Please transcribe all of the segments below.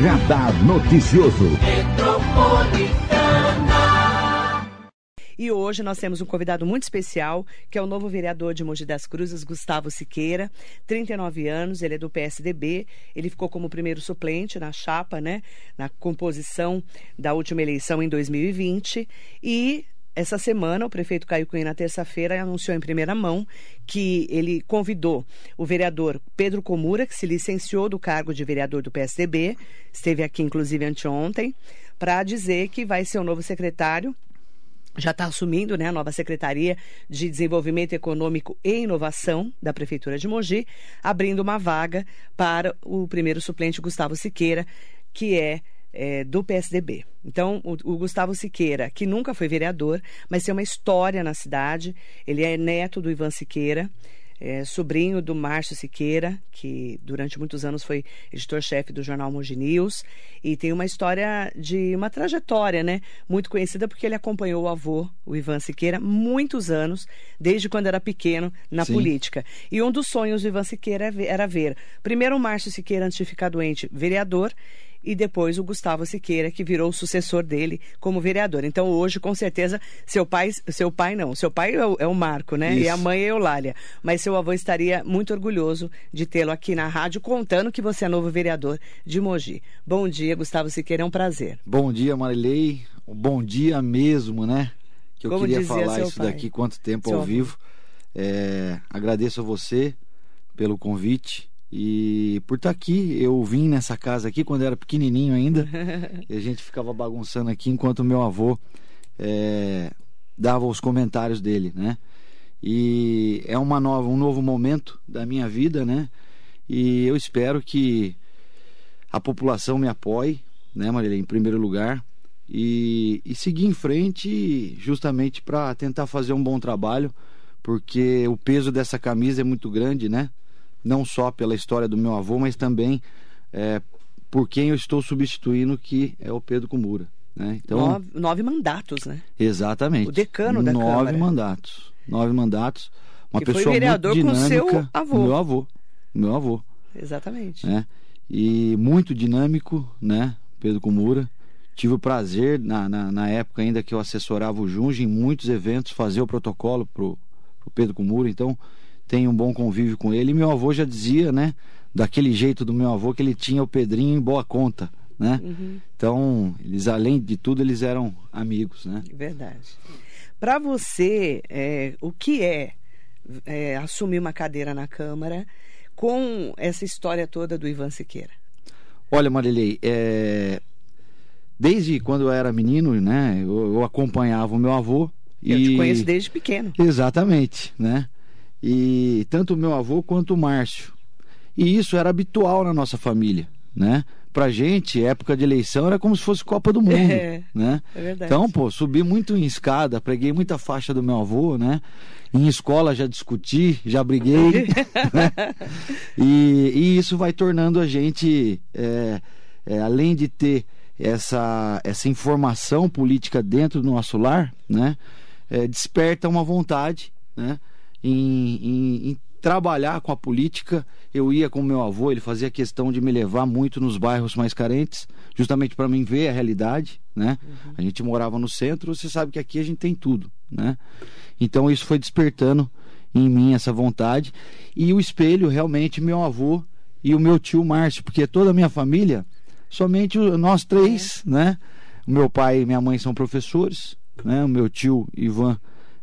Radar Noticioso. E hoje nós temos um convidado muito especial, que é o novo vereador de Mogi das Cruzes, Gustavo Siqueira, 39 anos, ele é do PSDB, ele ficou como primeiro suplente na chapa, né, na composição da última eleição em 2020 e essa semana, o prefeito Caio Cunha, na terça-feira, anunciou em primeira mão que ele convidou o vereador Pedro Comura, que se licenciou do cargo de vereador do PSDB, esteve aqui inclusive anteontem, para dizer que vai ser o novo secretário. Já está assumindo né, a nova Secretaria de Desenvolvimento Econômico e Inovação da Prefeitura de Mogi, abrindo uma vaga para o primeiro suplente Gustavo Siqueira, que é é, do PSDB. Então, o, o, Gustavo Siqueira, que nunca foi vereador, mas tem uma história na cidade, ele é neto do Ivan Siqueira, é, sobrinho do Márcio Siqueira, que durante muitos anos foi editor-chefe do jornal Mogi News, e tem uma história de uma trajetória, né, muito conhecida porque ele acompanhou o avô, o Ivan Siqueira, muitos anos, desde quando era pequeno na Sim. política. E um dos sonhos do Ivan Siqueira era ver, primeiro o Márcio Siqueira, antes de ficar doente, vereador, e depois o Gustavo Siqueira, que virou o sucessor dele como vereador. Então, hoje, com certeza, seu pai, seu pai não, seu pai é o, é o Marco, né? Isso. E a mãe é Eulália. Mas seu avô estaria muito orgulhoso de tê-lo aqui na rádio, contando que você é novo vereador de Mogi. Bom dia, Gustavo Siqueira, é um prazer. Bom dia, Marilei. Bom dia mesmo, né? Que eu Como queria falar isso pai. daqui quanto tempo seu ao vivo. É, agradeço a você pelo convite e por estar tá aqui, eu vim nessa casa aqui quando era pequenininho ainda. e a gente ficava bagunçando aqui enquanto meu avô é, dava os comentários dele, né? E é uma nova, um novo momento da minha vida, né? E eu espero que a população me apoie, né, Marília, em primeiro lugar, e, e seguir em frente justamente para tentar fazer um bom trabalho, porque o peso dessa camisa é muito grande, né? Não só pela história do meu avô, mas também é, por quem eu estou substituindo, que é o Pedro Kumura. Né? Então, nove, nove, mandatos, né? Exatamente. O decano da nove Câmara. Nove mandatos. Nove mandatos. Uma que pessoa foi vereador muito dinâmica. com seu avô. Meu avô. Meu avô. Exatamente. Né? E muito dinâmico, né? Pedro Kumura. Tive o prazer, na, na, na, época ainda que eu assessorava o Junge, em muitos eventos, fazer o protocolo pro, pro Pedro Kumura. Então, tenho um bom convívio com ele. E meu avô já dizia, né, daquele jeito do meu avô, que ele tinha o Pedrinho em boa conta, né? Uhum. Então, eles, além de tudo, eles eram amigos, né? Verdade. Para você, é, o que é, é assumir uma cadeira na Câmara com essa história toda do Ivan Siqueira? Olha, Marilei, é... desde quando eu era menino, né, eu, eu acompanhava o meu avô. Eu e... te conheço desde pequeno. Exatamente, né? E tanto o meu avô quanto o Márcio. E isso era habitual na nossa família, né? Pra gente, época de eleição era como se fosse Copa do Mundo, é, né? É verdade. Então, pô, subi muito em escada, preguei muita faixa do meu avô, né? Em escola já discuti, já briguei, né? e, e, isso vai tornando a gente, é, é, além de ter essa, essa informação política dentro do nosso lar, né? É, desperta uma vontade, né? Em, em, em trabalhar com a política. Eu ia com meu avô, ele fazia questão de me levar muito nos bairros mais carentes, justamente para mim ver a realidade, né? Uhum. A gente morava no centro, você sabe que aqui a gente tem tudo, né? Então isso foi despertando em mim essa vontade e o espelho realmente meu avô e o meu tio Márcio, porque toda a minha família, somente nós três, é. né? O meu pai e minha mãe são professores, né? O meu tio Ivan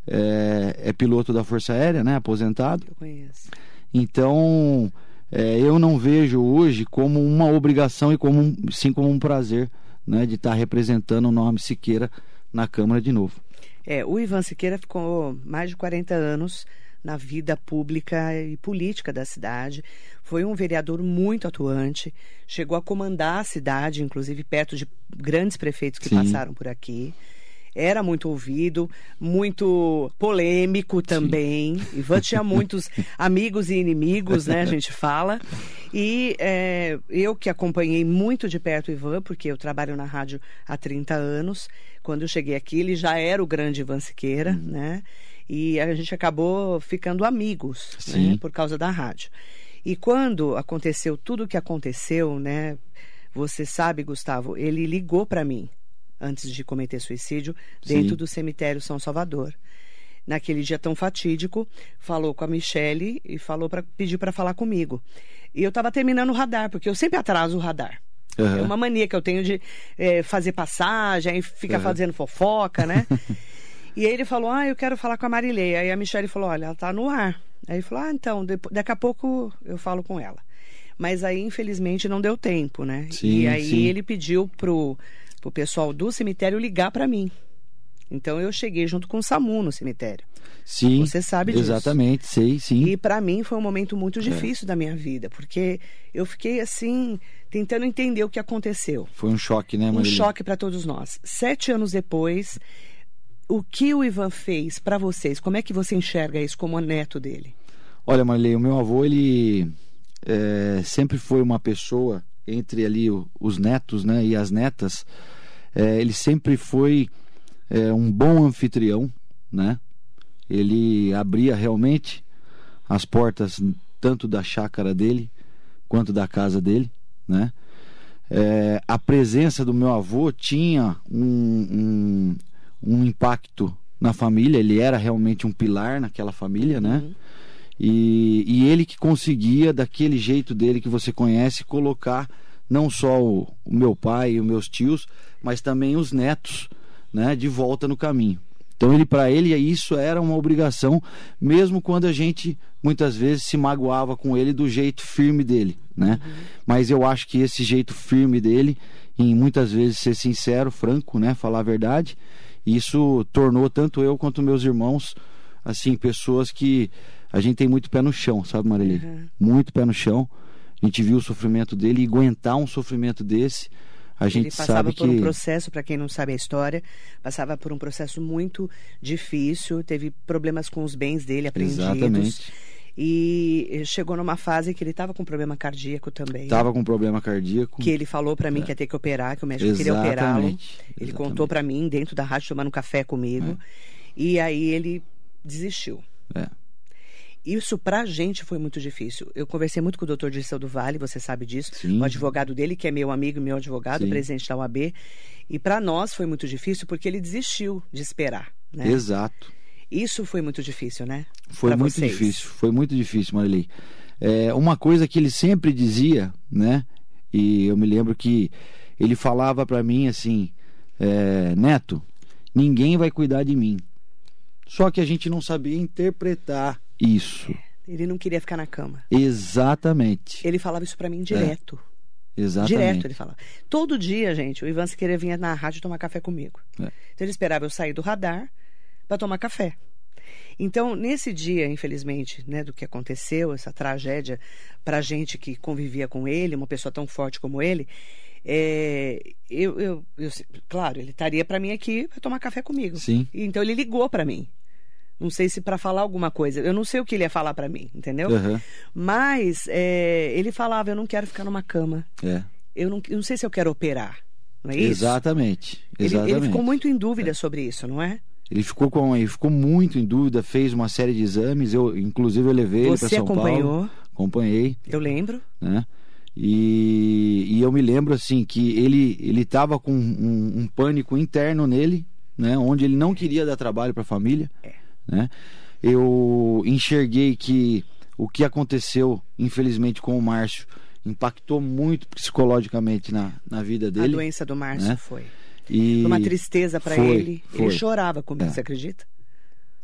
é, é, piloto da Força Aérea, né? Aposentado. Eu conheço. Então, é, eu não vejo hoje como uma obrigação e como um, sim como um prazer, né? De estar representando o nome Siqueira na Câmara de novo. É, o Ivan Siqueira ficou mais de 40 anos na vida pública e política da cidade. Foi um vereador muito atuante, chegou a comandar a cidade, inclusive perto de grandes prefeitos que Sim. passaram por aqui era muito ouvido, muito polêmico também. Sim. Ivan tinha muitos amigos e inimigos, né? A gente fala. E é, eu que acompanhei muito de perto o Ivan, porque eu trabalho na rádio há 30 anos. Quando eu cheguei aqui, ele já era o grande Ivan Siqueira, hum. né? E a gente acabou ficando amigos, né? Por causa da rádio. E quando aconteceu tudo o que aconteceu, né? Você sabe, Gustavo, ele ligou para mim antes de cometer suicídio dentro Sim. do cemitério São Salvador. Naquele dia tão fatídico, falou com a Michele e falou para pedir para falar comigo. E eu estava terminando o radar, porque eu sempre atraso o radar. Aham. É uma mania que eu tenho de eh, fazer passagem, aí fica Aham. fazendo fofoca, né? e aí ele falou: Ah, eu quero falar com a Marilei. Aí a Michelle falou: Olha, ela tá no ar. Aí ele falou: Ah, então, daqui a pouco eu falo com ela. Mas aí, infelizmente, não deu tempo, né? Sim, e aí sim. ele pediu pro, pro pessoal do cemitério ligar para mim. Então eu cheguei junto com o SAMU no cemitério. Sim. Você sabe disso. Exatamente, sei, sim. E para mim foi um momento É. muito difícil da minha vida, porque eu fiquei assim, tentando entender o que aconteceu. Foi um choque, né, Um Marília? choque para todos nós. Sete anos depois, o que o Ivan fez para vocês? Como é que você enxerga isso como neto dele? Olha, Marley, o meu avô, ele é, sempre foi uma pessoa, entre ali o- os netos né, e as netas, é, ele sempre foi é, um bom anfitrião, né? Ele abria realmente as portas tanto da chácara dele quanto da casa dele, né? É, a presença do meu avô tinha um, um, um impacto na família, ele era realmente um pilar naquela família, né? Uhum. E, e ele que conseguia, daquele jeito dele que você conhece, colocar não só o, o meu pai e os meus tios, mas também os netos, né, de volta no caminho. Então ele para ele isso era uma obrigação, mesmo quando a gente muitas vezes se magoava com ele do jeito firme dele, né? Mas eu acho que esse jeito firme dele, em muitas vezes ser sincero, franco, né, falar a verdade, isso tornou tanto eu quanto meus irmãos assim pessoas que a gente tem muito pé no chão, sabe, Marília? Uhum. Muito pé no chão. A gente viu o sofrimento dele e aguentar um sofrimento desse, a gente Ele passava sabe por que um processo, para quem não sabe a história, passava por um processo muito difícil, teve problemas com os bens dele apreendidos. Exatamente. E chegou numa fase que ele estava com problema cardíaco também. estava com problema cardíaco. Que ele falou para mim que ia ter que operar, que o médico queria operá-lo. Exatamente, Ele exatamente. contou para mim dentro da rádio tomando um café comigo. E aí ele desistiu. É. Isso pra gente foi muito difícil. Eu conversei muito com o doutor Dirceu do Vale, você sabe disso. Sim. O advogado dele, que é meu amigo e meu advogado, Sim. presidente da UAB. E para nós foi muito difícil porque ele desistiu de esperar. Né? Exato. Isso foi muito difícil, né? Foi Pra muito vocês. difícil, foi muito difícil, Marili. É, uma coisa que ele sempre dizia, né? E eu me lembro que ele falava para mim assim, é, Neto, ninguém vai cuidar de mim. Só que a gente não sabia interpretar isso. Ele não queria ficar na cama. Exatamente. Ele falava isso para mim direto. Exatamente. Direto ele falava. Todo dia, gente, o Ivan Siqueira vinha na rádio tomar café comigo. É. Então ele esperava eu sair do radar para tomar café. Então, nesse dia, infelizmente, né, do que aconteceu, essa tragédia para gente que convivia com ele, uma pessoa tão forte como ele, é, eu, eu, eu- claro, ele estaria para mim aqui para tomar café comigo. Sim. Então ele ligou para mim. Não sei se para falar alguma coisa. Eu não sei o que ele ia falar para mim, entendeu? Aham. Mas é, ele falava: eu não quero ficar numa cama. É. Eu não, eu não sei se eu quero operar. Não é isso? Exatamente. Ele, Exatamente. ele ficou muito em dúvida sobre isso, não é? Ele ficou com, ele ficou muito em dúvida, fez uma série de exames. Eu, inclusive, eu levei ele para Você São acompanhou, Paulo. Acompanhei. eu lembro. né? E, e eu me lembro assim que ele ele estava com um, um pânico interno nele, né? Onde ele não queria dar trabalho para a família, É. né? Eu enxerguei que o que aconteceu, infelizmente, com o Márcio impactou muito psicologicamente na, na vida A dele. doença do Márcio né? foi. E Foi uma tristeza para foi, ele. Ele foi. chorava comigo, É. você acredita?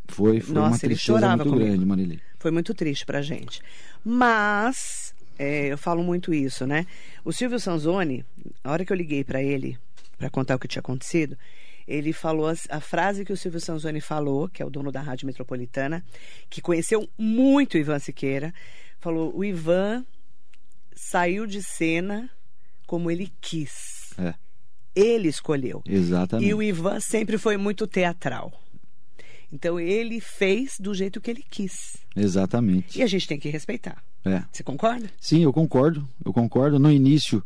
Foi, foi Nossa, uma ele tristeza chorava muito comigo. grande, Marilei. Foi muito triste pra gente. Mas, é, eu falo muito isso, né? O Silvio Sanzoni, a hora que eu liguei pra ele pra contar o que tinha acontecido, ele falou as- a, frase que o Silvio Sanzoni falou, que é o dono da Rádio Metropolitana, que conheceu muito o Ivan Siqueira, falou: o Ivan saiu de cena como ele quis. É, Ele escolheu. exatamente. E o Ivan sempre foi muito teatral. Então ele fez do jeito que ele quis. Exatamente. E a gente tem que respeitar. É. Você concorda? Sim, eu concordo. Eu concordo. No início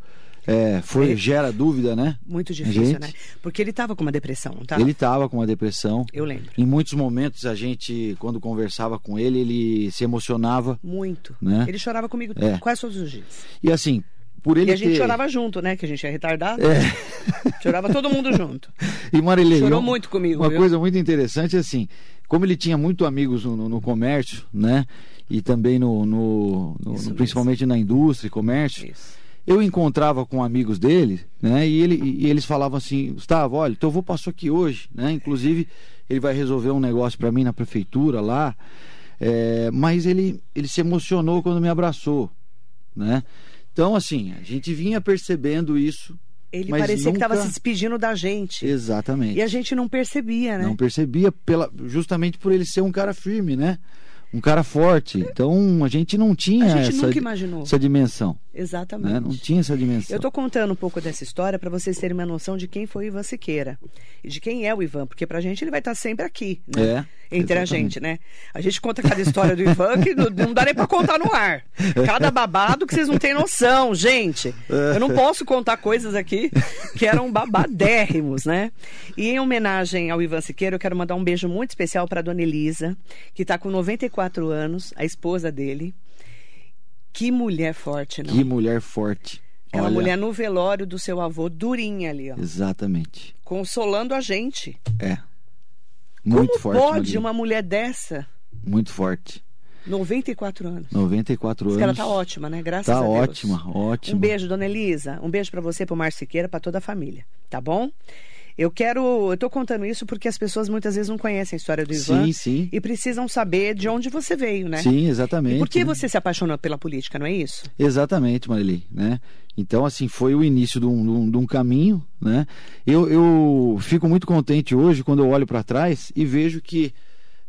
é, foi Ele- gera dúvida, né? Muito difícil, Gente. né? Porque ele estava com uma depressão, tá? Ele estava com uma depressão. Eu lembro. Em muitos momentos a gente, quando conversava com ele, ele se emocionava. Muito. Né? Ele chorava comigo É. quase todos os dias. E assim, por ele E a gente ter... chorava junto, né? Que a gente é retardado. É. Chorava todo mundo junto. E Marilei, Chorou uma- muito comigo, Uma viu? coisa muito interessante, assim, como ele tinha muito amigos no, no- comércio, né? E também no, no- no- principalmente na indústria e comércio, Isso. Eu encontrava com amigos dele, né? E, ele, e eles falavam assim, Gustavo, olha, teu avô passou aqui hoje, né? Inclusive, ele vai resolver um negócio para mim na prefeitura lá. É, mas ele, ele se emocionou quando me abraçou, né? Então, assim, a gente vinha percebendo isso. Ele parecia que estava nunca- se despedindo da gente. Exatamente. E a gente não percebia, né? Não percebia pela, justamente por ele ser um cara firme, né? Um cara forte. Então a gente não tinha A gente essa, essa dimensão. Exatamente. Né? Não tinha essa dimensão. Eu estou contando um pouco dessa história para vocês terem uma noção de quem foi o Ivan Siqueira e de quem é o Ivan, porque pra gente ele vai estar sempre aqui, né? É, Entre a exatamente. gente, né? A gente conta cada história do Ivan que não, não dá nem para contar no ar. Cada babado que vocês não têm noção, gente. Eu não posso contar coisas aqui que eram babadérrimos, né? E em homenagem ao Ivan Siqueira, eu quero mandar um beijo muito especial para dona Elisa, que está com 94 anos, a esposa dele. Que mulher forte, não? Que mulher forte. Aquela Olha, mulher no velório do seu avô, durinha ali, ó. Exatamente. Consolando a gente. É. Muito Como forte. pode Maria. uma mulher dessa, Muito forte. 94 anos? 94 Diz anos. que ela tá ótima, né? Graças Tá a Deus. ótima, ótima. Um beijo, dona Elisa. Um beijo pra você, pro Márcio Siqueira, pra toda a família. Tá bom? Eu quero. Eu tô contando isso porque as pessoas muitas vezes não conhecem a história do Ivan. Sim, sim. E precisam saber de onde você veio, né? Sim, exatamente. E por que né? você se apaixonou pela política, não é isso? Exatamente, Marili, né? Então, assim, foi o início de um, de um- caminho, né? Eu, eu fico muito contente hoje quando eu olho para trás e vejo que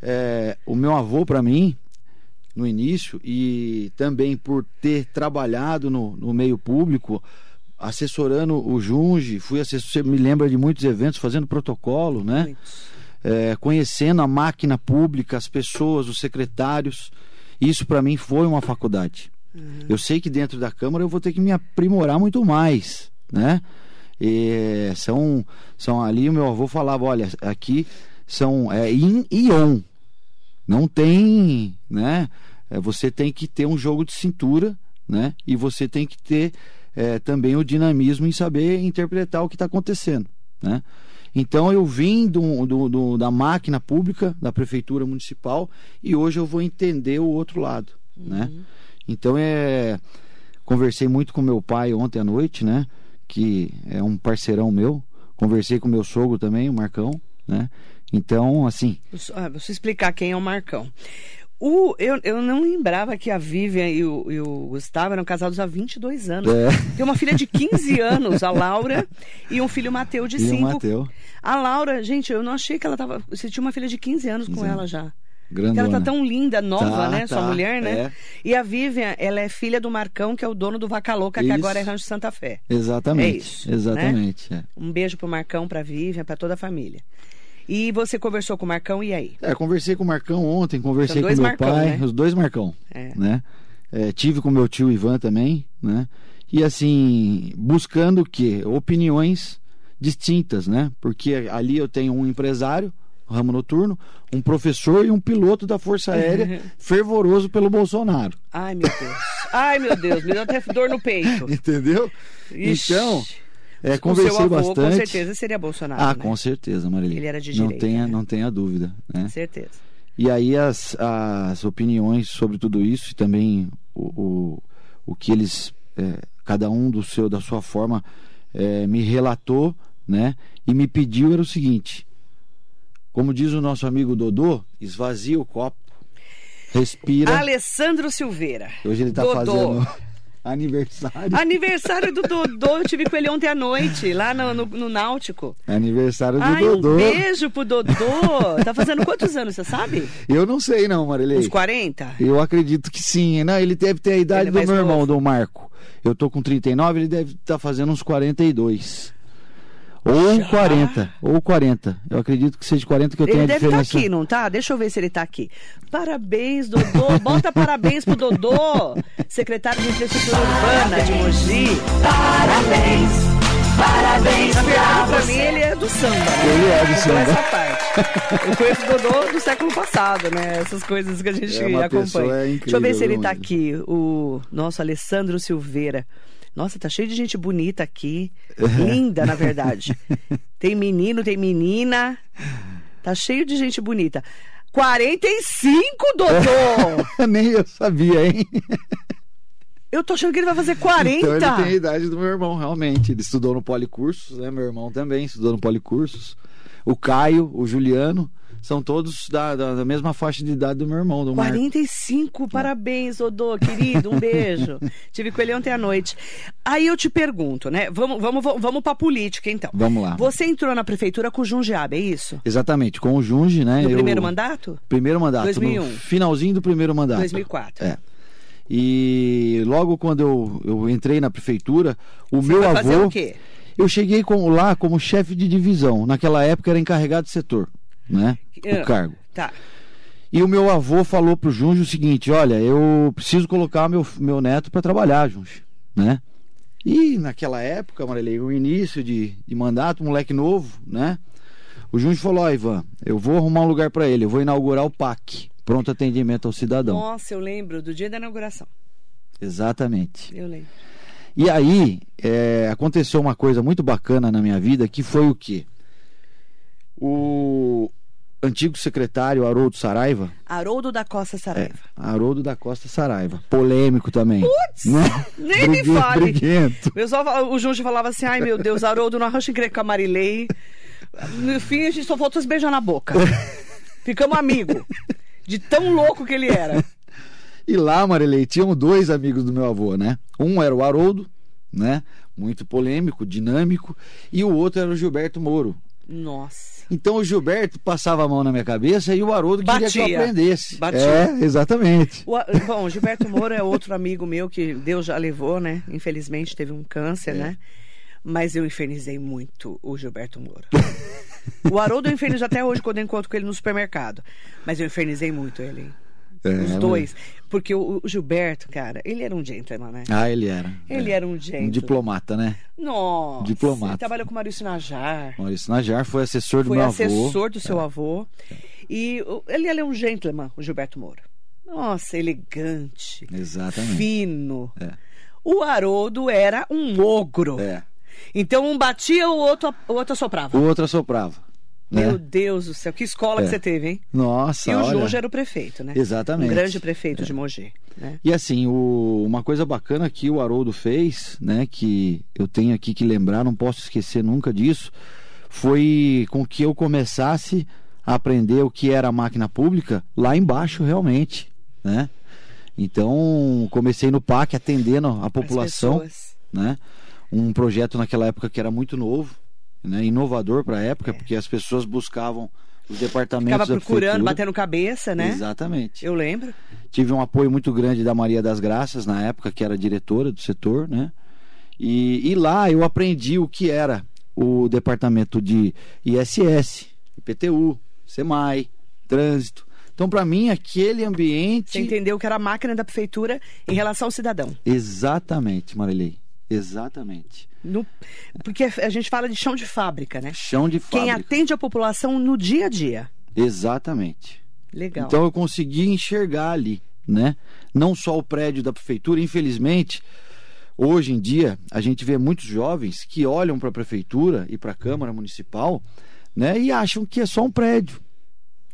é, o meu avô, para mim, no início, e também por ter trabalhado no, no meio público, assessorando o Junge, fui assessor, você me lembra de muitos eventos, fazendo protocolo, né? É, conhecendo a máquina pública, as pessoas, os secretários. Isso para mim foi uma faculdade. Eu sei que dentro da Câmara eu vou ter que me aprimorar muito mais, né? E são, são ali o meu avô falava, olha, aqui são é, in e on. Não tem, né? É, você tem que ter um jogo de cintura, né? E você tem que ter é, também o dinamismo em saber interpretar o que está acontecendo, né? Então eu vim do, do- do- da máquina pública, da prefeitura municipal, e hoje eu vou entender o outro lado, né? Então é conversei muito com meu pai ontem à noite, né? Que é um parceirão meu. Conversei com meu sogro também, o Marcão, né? Então, assim, Ah, eu explicar quem é o Marcão. O, eu, eu não lembrava que a Vivian e o, e o Gustavo eram casados há 22 anos. É. Tem uma filha de 15 anos, a Laura, e um filho Mateu de E o 5. Mateu. A Laura, gente, eu não achei que ela tava. Você tinha uma filha de 15 anos com 15 ela já. Porque grandona. ela tá tão linda, nova, Tá, né? Sua tá, mulher, né? é. E a Vivian, ela é filha do Marcão, que é o dono do Vaca Louca, que Isso. agora é Rancho Santa Fé. Exatamente. É isso, exatamente. é. Um beijo pro Marcão, pra Vivian, pra toda a família. E você conversou com o Marcão, e aí? É, conversei com o Marcão ontem, conversei com meu Marcão, pai, né? os dois Marcão, É. né? É, tive com meu tio Ivan também, né? E assim, buscando o quê? Opiniões distintas, né? Porque ali eu tenho um empresário, ramo noturno, um professor e um piloto da Força Aérea fervoroso pelo Bolsonaro. Ai, meu Deus. Ai, meu Deus, me deu até dor no peito. Entendeu? Ixi. Então, é, conversei avô, bastante. com certeza, seria Bolsonaro. Ah, né? com certeza, Marília. Ele era de não direita, tenha, né? não tenha dúvida, né? Certeza. E aí as, as opiniões sobre tudo isso e também o, o, o que eles, é, cada um do seu, da sua forma, é, me relatou, né? E me pediu era o seguinte, como diz o nosso amigo Dodô, esvazia o copo, respira. Alessandro Silveira. Hoje ele tá Dodô. fazendo aniversário. Aniversário do Dodô, eu tive com ele ontem à noite, lá no, no, no Náutico. Aniversário do Ai, Dodô. um beijo pro Dodô. Tá fazendo quantos anos, você sabe? Eu não sei não, Marilei. Uns 40? Eu acredito que sim. Não, ele deve ter a idade é do meu irmão, novo. do Marco. Eu tô com 39, ele deve estar fazendo uns 42. Ou Já? 40, ou 40. Eu acredito que seja 40 que eu tenho Ele deve estar diferença. aqui, não tá? Deixa eu ver se ele tá aqui. Parabéns, Dodô. Bota parabéns pro Dodô, secretário de Infraestrutura Urbana de Mogi. Parabéns, parabéns Na pra verdade, pra você. mim, ele é do samba. né? Ele é do Então, samba. essa parte. Eu conheço o Dodô do século passado, né? Essas coisas que a gente É uma acompanha. pessoa Deixa eu ver incrível, se ele tá Magno? aqui, o nosso Alessandro Silveira. Nossa, tá cheio de gente bonita aqui. Linda, na verdade. Tem menino, tem menina. Tá cheio de gente bonita. 45, doutor! Nem eu sabia, hein? Eu tô achando que ele vai fazer 40. Então ele tem a idade do meu irmão, realmente. Ele estudou no Policursos, né? Meu irmão também estudou no Policursos. O Caio, o Juliano, são todos da, da, mesma faixa de idade do meu irmão, do Marco. 45, parabéns, Odô, querido, um beijo. Tive com ele ontem à noite. Aí eu te pergunto, né? Vamos, vamos, vamos pra política, então. Vamos lá. Você entrou na prefeitura com o Jundiabe, é isso? Exatamente, com o Junge, né? No eu- primeiro mandato? Primeiro mandato. 2001. No finalzinho do primeiro mandato. 2004. É. E logo quando eu, eu entrei na prefeitura, o meu vai avô. fazer o quê? Eu cheguei com- lá como chefe de divisão. Naquela época era encarregado de setor, né? Ah. O cargo. Tá. E o meu avô falou pro Junge o seguinte: olha, eu preciso colocar meu, meu neto para trabalhar, Junge, né? E naquela época, Marilei, o início de, de mandato, moleque novo, né? O Junge falou: ó, Ivan, eu vou arrumar um lugar para ele, eu vou inaugurar o PAC, Pronto Atendimento ao Cidadão. Nossa, eu lembro do dia da inauguração. Exatamente. Eu lembro. E aí, é, aconteceu uma coisa muito bacana na minha vida, que foi o quê? O antigo secretário Haroldo Saraiva, Haroldo da Costa é, Saraiva. Haroldo da Costa Saraiva, polêmico também. Putz, né? nem me fale. briguento. O pessoal, o Junge falava assim, ai meu Deus, Haroldo, não arrancha encrenca com a Marilei. No fim, a gente só faltou se beijar na boca. Ficamos amigos. De tão louco que ele era. E lá, Marilei, tinham dois amigos do meu avô, né? Um era o Haroldo, né? Muito polêmico, dinâmico, e o outro era o Gilberto Moro. Nossa. Então o Gilberto passava a mão na minha cabeça e o Haroldo queria que eu aprendesse. Batia. É, exatamente. O, bom, o Gilberto Moura é outro amigo meu que Deus já levou, né? Infelizmente teve um câncer, né? Mas eu infernizei muito o Gilberto Moura. o Haroldo eu infernizo até hoje quando eu encontro com ele no supermercado. Mas eu infernizei muito ele. É, Os mas- dois. Porque o, Gilberto, cara, ele era um gentleman, né? Ah, ele era. Ele É. era um Um gentleman. diplomata, né? Nossa. Diplomata. Ele trabalhou com o Maurício Najar. Maurício Najar foi assessor do Foi meu assessor avô. do seu avô. E ele, ele é um gentleman, o Gilberto Moura. Nossa, elegante. Exatamente. Fino. É. O Haroldo era um ogro. É. Então um batia, o outro, o outro assoprava. O outro assoprava. Meu Né? Deus do céu, que escola que É. você teve, hein? Nossa, e o olha. Junge era o prefeito, né? Exatamente. É. Um grande prefeito de Mogi. Né? E assim, o- uma coisa bacana que o Haroldo fez, né, que eu tenho aqui que lembrar, não posso esquecer nunca disso, foi com que eu começasse a aprender o que era a máquina pública lá embaixo realmente, né? Então, comecei no PAC atendendo a população, né? Um projeto naquela época que era muito novo, né? Inovador para a época, porque as pessoas buscavam os departamentos É. Ficava procurando, batendo cabeça, né? Exatamente. Eu lembro. Tive um apoio muito grande da Maria das Graças, na época, que era diretora do setor, né? E, e lá eu aprendi o que era o departamento de ISS, IPTU, SEMAI, trânsito. Então, para mim, aquele ambiente. Você entendeu que era a máquina da prefeitura em relação ao cidadão. Exatamente, Marilei. Exatamente. No- Porque a gente fala de chão de fábrica, né? Chão de Quem fábrica. atende a população no dia a dia. Exatamente. Legal. Então eu consegui enxergar ali, né? Não só o prédio da prefeitura, infelizmente, hoje em dia a gente vê muitos jovens que olham para a prefeitura e para a Câmara Municipal, né? E acham que é só um prédio.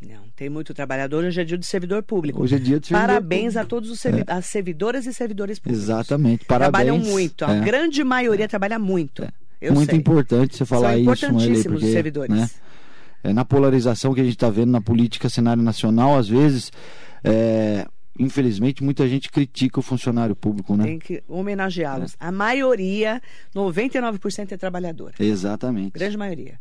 Não, tem muito trabalhador, hoje é dia do servidor público. Hoje é dia de servidor Parabéns público. a todos os servi as servidoras e servidores públicos. Exatamente. Parabéns. Trabalham muito. A É. grande maioria trabalha muito. Eu Muito sei. importante você falar São isso, Marilei, importantíssimos porque, os servidores. né, é, na polarização que a gente está vendo na política cenário nacional, às vezes, é, infelizmente, muita gente critica o funcionário público, né? Tem que homenageá-los. A maioria, 99% é trabalhadora. Exatamente. Grande maioria.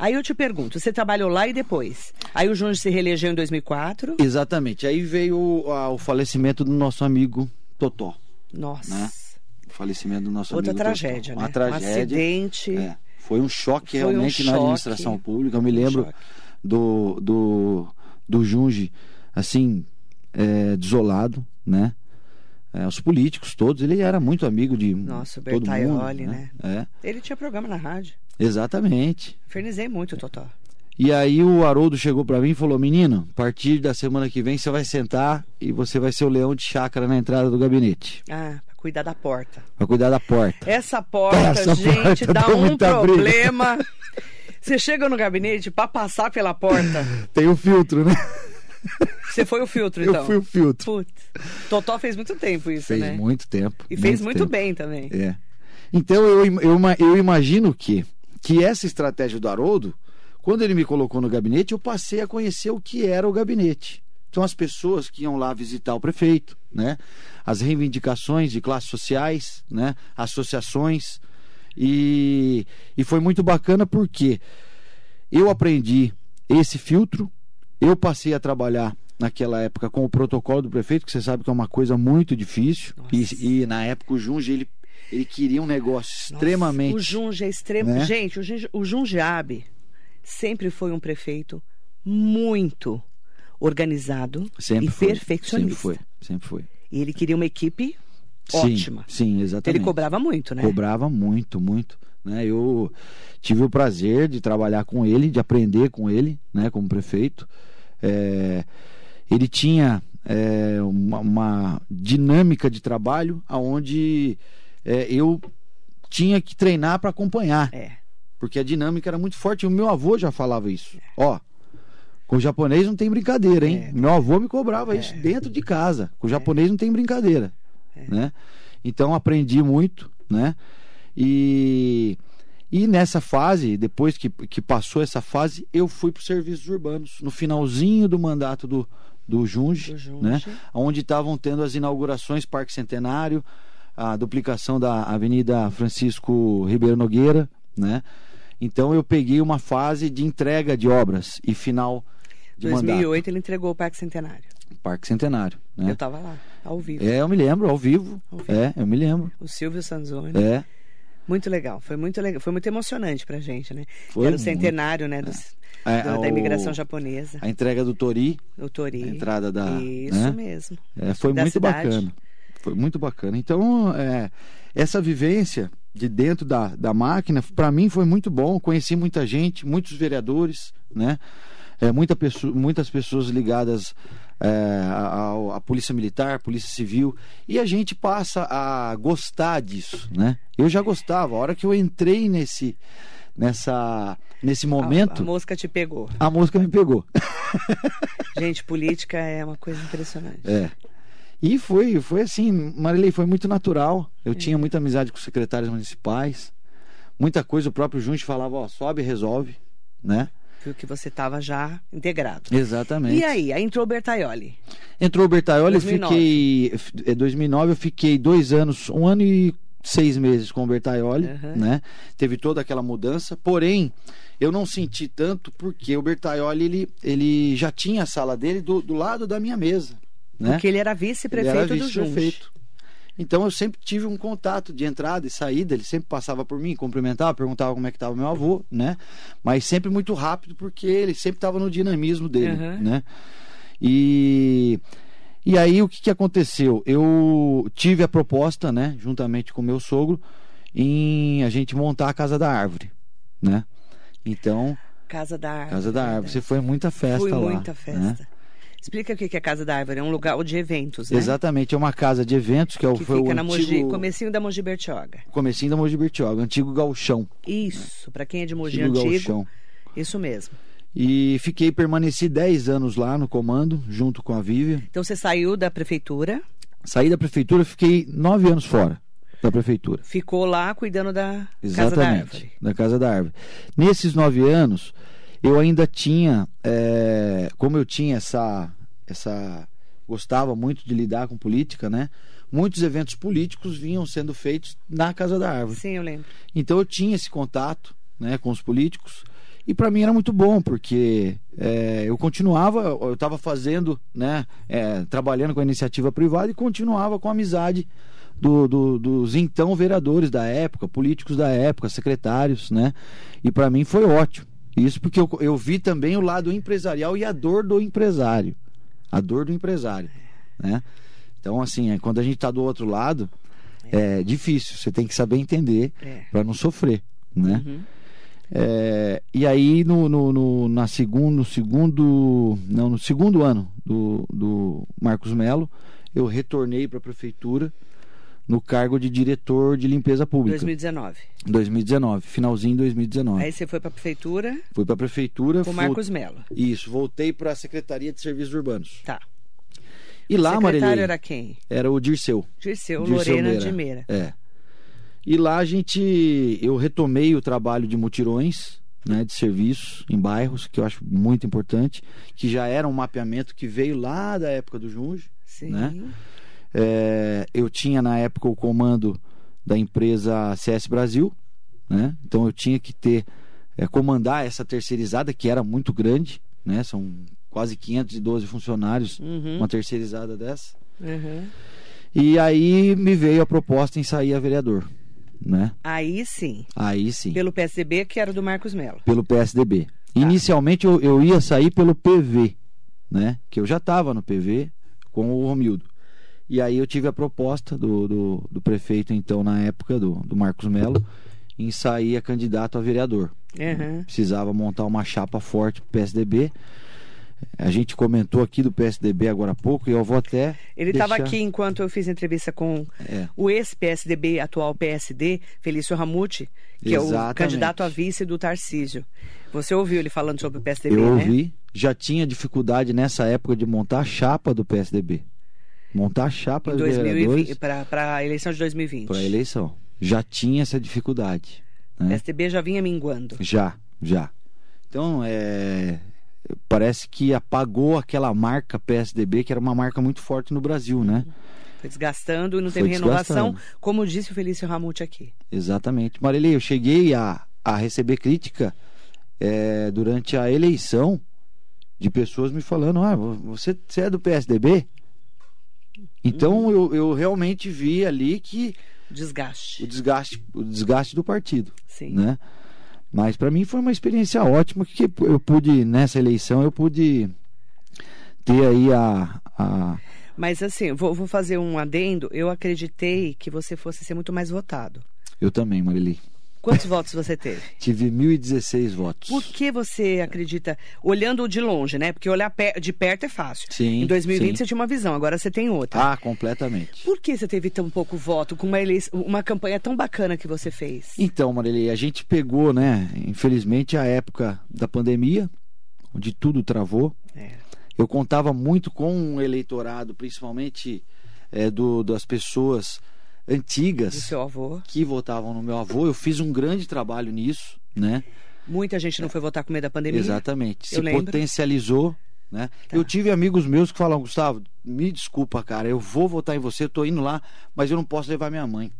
Aí eu te pergunto, você trabalhou lá e depois? Aí o Júnior se reelegeu em 2004. Exatamente. Aí veio o, a- o falecimento do nosso amigo Totó. Nossa. Né? O falecimento do nosso Outra amigo tragédia, Totó. né? Uma tragédia. Um acidente. É, foi um choque Foi um realmente na choque. administração pública. Eu me Um lembro choque. do, do, do Junge, assim, é, desolado, né? É, os políticos todos, ele era muito amigo de Nossa, o todo mundo. Bertaioli, Né? Ele tinha programa na rádio. Exatamente. Infernizei muito, Totó. E aí o Haroldo chegou pra mim e falou: Menino, a partir da semana que vem você vai sentar e você vai ser o leão de chácara na entrada do gabinete. Ah, pra cuidar da porta. Pra cuidar da porta. Essa porta, Essa gente, porta dá um briga. problema. Você chega no gabinete pra passar pela porta. Tem o filtro, né? Você foi o filtro, Eu então. fui o filtro. Putz. Totó fez muito tempo isso, Fez né? muito tempo. E fez muito tempo. bem também. É. Então eu, eu, eu imagino que, que essa estratégia do Haroldo, quando ele me colocou no gabinete, eu passei a conhecer o que era o gabinete. Então as pessoas que iam lá visitar o prefeito, né? As reivindicações de classes sociais, né? Associações. E, e foi muito bacana porque eu aprendi esse filtro, eu passei a trabalhar naquela época com o protocolo do prefeito, que você sabe que é uma coisa muito difícil. E, e na época o Junge, ele, ele queria um negócio Nossa, extremamente. O Junge é extremo. né? Gente, o Junge, o sempre foi um prefeito muito organizado Sempre e foi, perfeccionista. Sempre foi, sempre foi. E ele queria uma equipe Sim, ótima. Sim, exatamente. Ele cobrava muito, né? Cobrava muito, muito. Né? Eu tive o prazer de trabalhar com ele, de aprender com ele, né, como prefeito. É, ele tinha é, uma, uma dinâmica de trabalho aonde é, eu tinha que treinar para acompanhar, É. porque a dinâmica era muito forte. O meu avô já falava isso. Ó, com o japonês não tem brincadeira, hein? É. Meu avô me cobrava isso dentro de casa. Com o japonês não tem brincadeira, né? Então aprendi muito, né? E e nessa fase, depois que, que passou essa fase, eu fui para os serviços urbanos, no finalzinho do mandato do, do Junge, Do Junge. né? onde estavam tendo as inaugurações Parque Centenário, a duplicação da Avenida Francisco Ribeiro Nogueira, né? Então eu peguei uma fase de entrega de obras e final de 2008 ele entregou o Parque Centenário. mandato. Parque Centenário, né? Eu tava lá, ao vivo. É, eu me lembro, ao vivo. Ao vivo. É, eu me lembro. O Silvio Sanzoni. É, Muito legal, foi muito legal, foi muito emocionante pra gente, né? Foi Era o muito. centenário, né, dos- É, da, da imigração japonesa, a entrega do Tori o Tori. a entrada da- Isso né? mesmo. É, foi Da muito cidade. bacana. Foi muito bacana. Então, é, essa vivência de dentro da, da máquina, para mim foi muito bom. Conheci muita gente, muitos vereadores, né? É, muita pessoa, muitas pessoas ligadas é, à, à Polícia Militar, Polícia Civil. E a gente passa a gostar disso, né? Eu já gostava. A hora que eu entrei nesse, nessa, nesse A, momento, a mosca te pegou. a música me pegou. Gente, política é uma coisa impressionante. É. E foi, foi assim, Marilei, foi muito natural. Eu tinha muita amizade com os secretários municipais. Muita coisa o próprio Junte falava, ó, sobe e resolve, né? Viu que você estava já integrado. Exatamente. E aí, aí entrou o Bertaioli. Entrou o Bertaioli, eu 2009. fiquei. Em 2009 eu fiquei dois anos, um ano e seis meses com o Bertaioli, Uhum. né? Teve toda aquela mudança. Porém, eu não senti tanto porque o Bertaioli ele, ele já tinha a sala dele do, do lado da minha mesa, né? Porque ele era vice-prefeito do Junte. Então eu sempre tive um contato de entrada e saída, ele sempre passava por mim, cumprimentava, perguntava como é que estava meu avô, né? Mas sempre muito rápido porque ele sempre estava no dinamismo dele, Uhum. né? E e aí o que, que aconteceu? Eu tive a proposta, né, juntamente com meu sogro, em a gente montar a casa da árvore, né? Então, Casa da Árvore. casa da árvore, você foi muita festa Fui lá, muita né? Explica o que é Casa da Árvore. É um lugar de eventos, né? Exatamente, é uma casa de eventos que é o, Que foi fica o na Mogi, antigo comecinho da Mogi Bertioga. comecinho da Mogi Bertioga, antigo gauchão. Isso, pra quem é de Mogi Antigo antigo, gauchão. isso mesmo. E fiquei, permaneci 10 anos lá no comando, junto com a Vivian. Então você saiu da prefeitura, Saí da prefeitura, fiquei 9 anos fora da prefeitura. ficou lá cuidando da Casa da Exatamente, Árvore. da Casa da Árvore. Nesses nove anos, eu ainda tinha, é, como eu tinha essa, essa, gostava muito de lidar com política, né? Muitos eventos políticos vinham sendo feitos na Casa da Árvore. Sim, eu lembro. Então eu tinha esse contato né, com os políticos e para mim era muito bom porque é, eu continuava, eu estava fazendo, né, é, trabalhando com a iniciativa privada e continuava com a amizade do- do- dos então vereadores da época, políticos da época, secretários, né? E para mim foi ótimo. Isso porque eu, eu vi também o lado empresarial e a dor do empresário, a dor do empresário, né? Então assim, é, quando a gente está do outro lado é difícil. Você tem que saber entender É. para não sofrer, né? Uhum. É, e aí no, no, no- na segundo, no segundo não no segundo ano do, do Marcos Melo eu retornei para a prefeitura no cargo de diretor de limpeza pública. 2019. 2019, finalzinho de 2019. Aí você foi para a prefeitura Fui para a prefeitura. com fui- Marcos Melo. Isso, voltei para a Secretaria de Serviços Urbanos. Tá. E lá, Secretário Marilei, era quem? era o Dirceu. Dirceu, Dirceu Lorena Meira. de Meira. É. E lá a gente, eu retomei o trabalho de mutirões, né, de serviços em bairros, que eu acho muito importante, que já era um mapeamento que veio lá da época do Junge. Sim. né? É, eu tinha na época o comando da empresa CS Brasil, né? Então eu tinha que ter é, comandar essa terceirizada que era muito grande, né? São quase 512 funcionários, Uhum. uma terceirizada dessa. Uhum. E aí me veio a proposta em sair a vereador, né? Aí sim. Aí sim, Pelo PSDB, que era do Marcos Melo. pelo PSDB. Tá. Inicialmente eu, eu ia sair pelo PV, né? Que eu já estava no PV com o Romildo. E aí eu tive a proposta do, do, do prefeito, então, na época, do, do Marcos Melo, em sair a candidato a vereador. Uhum. Precisava montar uma chapa forte pro PSDB. A gente comentou aqui do PSDB agora há pouco e eu vou até. Ele estava deixar- aqui enquanto eu fiz entrevista com É. o ex-PSDB, atual PSD, Felício Ramute, que é o Exatamente. candidato a vice do Tarcísio. Você ouviu ele falando sobre o PSDB, Eu né? ouvi, já tinha dificuldade nessa época de montar a chapa do PSDB. Montar a chapa 2020, vereadores para a eleição de 2020. para a eleição. Já tinha essa dificuldade. O Né? PSDB já vinha minguando. Já, já. Então, é, parece que apagou aquela marca PSDB, que era uma marca muito forte no Brasil, né? Foi desgastando e não teve renovação, como disse o Felício Ramute aqui. Exatamente. Marilei, eu cheguei a, a receber crítica é, durante a eleição de pessoas me falando: ah, você, você é do PSDB? Então Uhum. eu, eu realmente vi ali que Desgaste. o desgaste, o desgaste do partido, Sim. né? Mas para mim foi uma experiência ótima que eu pude nessa eleição eu pude ter aí a, a Mas assim, vou, vou fazer um adendo. Eu acreditei que você fosse ser muito mais votado. eu também, Marili. Quantos votos você teve? Tive 1016 votos. Por que você acredita, olhando de longe, né? Porque olhar de perto é fácil. Sim, em 2020 sim. você tinha uma visão, agora você tem outra. Ah, completamente. Por que você teve tão pouco voto com uma, eleição, uma campanha tão bacana que você fez? Então, Marilei, a gente pegou, né, infelizmente, a época da pandemia, onde tudo travou. É. Eu contava muito com um eleitorado, principalmente é, do, das pessoas Do antigas seu avô. que votavam no meu avô. Eu fiz um grande trabalho nisso, né? Muita gente não foi votar com medo da pandemia. Exatamente. Se Eu lembro. potencializou, né? Tá. Eu tive amigos meus que falaram, Gustavo, me desculpa, cara, eu vou votar em você, eu tô indo lá, mas eu não posso levar minha mãe.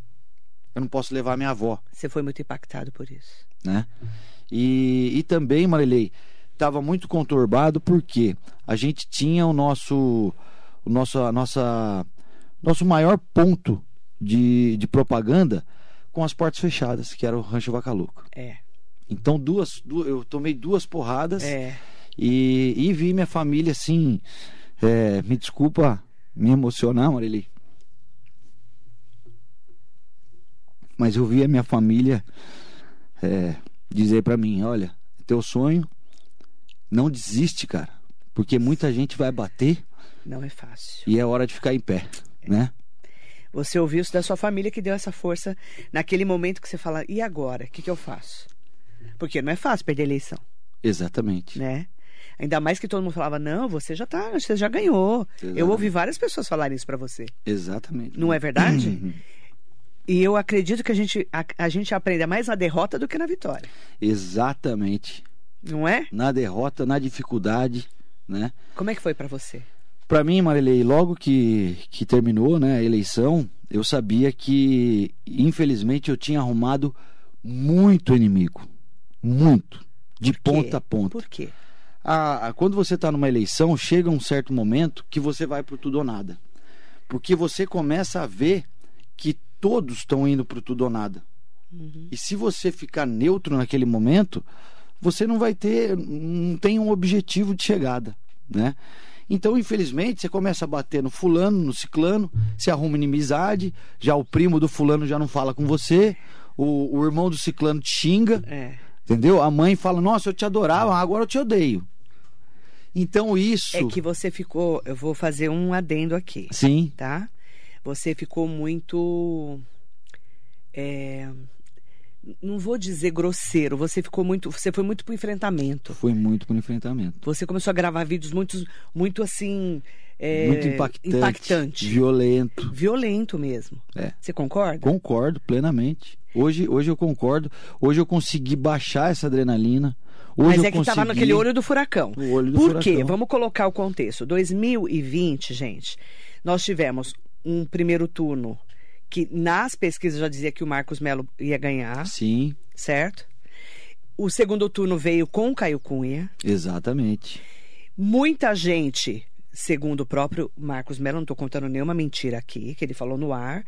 Eu não posso levar minha avó. Você foi muito impactado por isso. né? E, e também, Marilei, estava muito conturbado porque a gente tinha o nosso, o nosso, a nossa, nosso maior ponto de, de propaganda com as portas fechadas, que era o Rancho Vaca Louca. É. Então, duas, du- eu tomei duas porradas É. e, e vi minha família assim, é, me desculpa me emocionar, Marilei. Mas eu vi a minha família é, dizer pra mim, olha, teu sonho, não desiste, cara, porque muita gente vai bater Não é fácil. e é hora de ficar em pé, né? Você ouviu isso da sua família que deu essa força naquele momento que você fala, e agora? O que, que eu faço? Porque não é fácil perder a eleição, Exatamente. né? Ainda mais que todo mundo falava, não, você já tá, você já ganhou. Eu Exatamente. ouvi várias pessoas falarem isso pra você. Exatamente. Não é verdade? Uhum. E eu acredito que a gente, a, a gente aprenda mais na derrota do que na vitória. Exatamente. Não é? Na derrota, na dificuldade, né? Como é que foi pra você? Para mim, Marilei, logo que, que terminou né, a eleição, eu sabia que, infelizmente, eu tinha arrumado muito inimigo. Muito. De ponta a ponta. Por quê? A- a- quando você está numa eleição, chega um certo momento que você vai pro tudo ou nada. Porque você começa a ver que todos estão indo pro tudo ou nada. E se você ficar neutro naquele momento, você não vai ter, não tem um objetivo de chegada, né? Então, infelizmente, você começa a bater no fulano, no ciclano, se arruma inimizade, já o primo do fulano já não fala com você, o, o irmão do ciclano te xinga, É. entendeu? A mãe fala, nossa, eu te adorava, agora eu te odeio. Então, isso... É que você ficou. Eu vou fazer um adendo aqui, Sim, tá? você ficou muito. é, não vou dizer grosseiro, você ficou muito. Você foi muito pro enfrentamento. Foi muito pro enfrentamento. Você começou a gravar vídeos muito, muito assim. é, muito impactante, impactante. violento. Violento mesmo. É. Você concorda? Concordo plenamente. Hoje, hoje eu concordo. Hoje eu consegui baixar essa adrenalina. Hoje Mas é que estava consegui- naquele olho do furacão. O olho do Por furacão. quê? Vamos colocar o contexto. 2020, gente, nós tivemos um primeiro turno que nas pesquisas já dizia que o Marcos Melo ia ganhar, Sim, certo? O segundo turno veio com o Caio Cunha. exatamente. Muita gente, segundo o próprio Marcos Melo, não estou contando nenhuma mentira aqui, que ele falou no ar,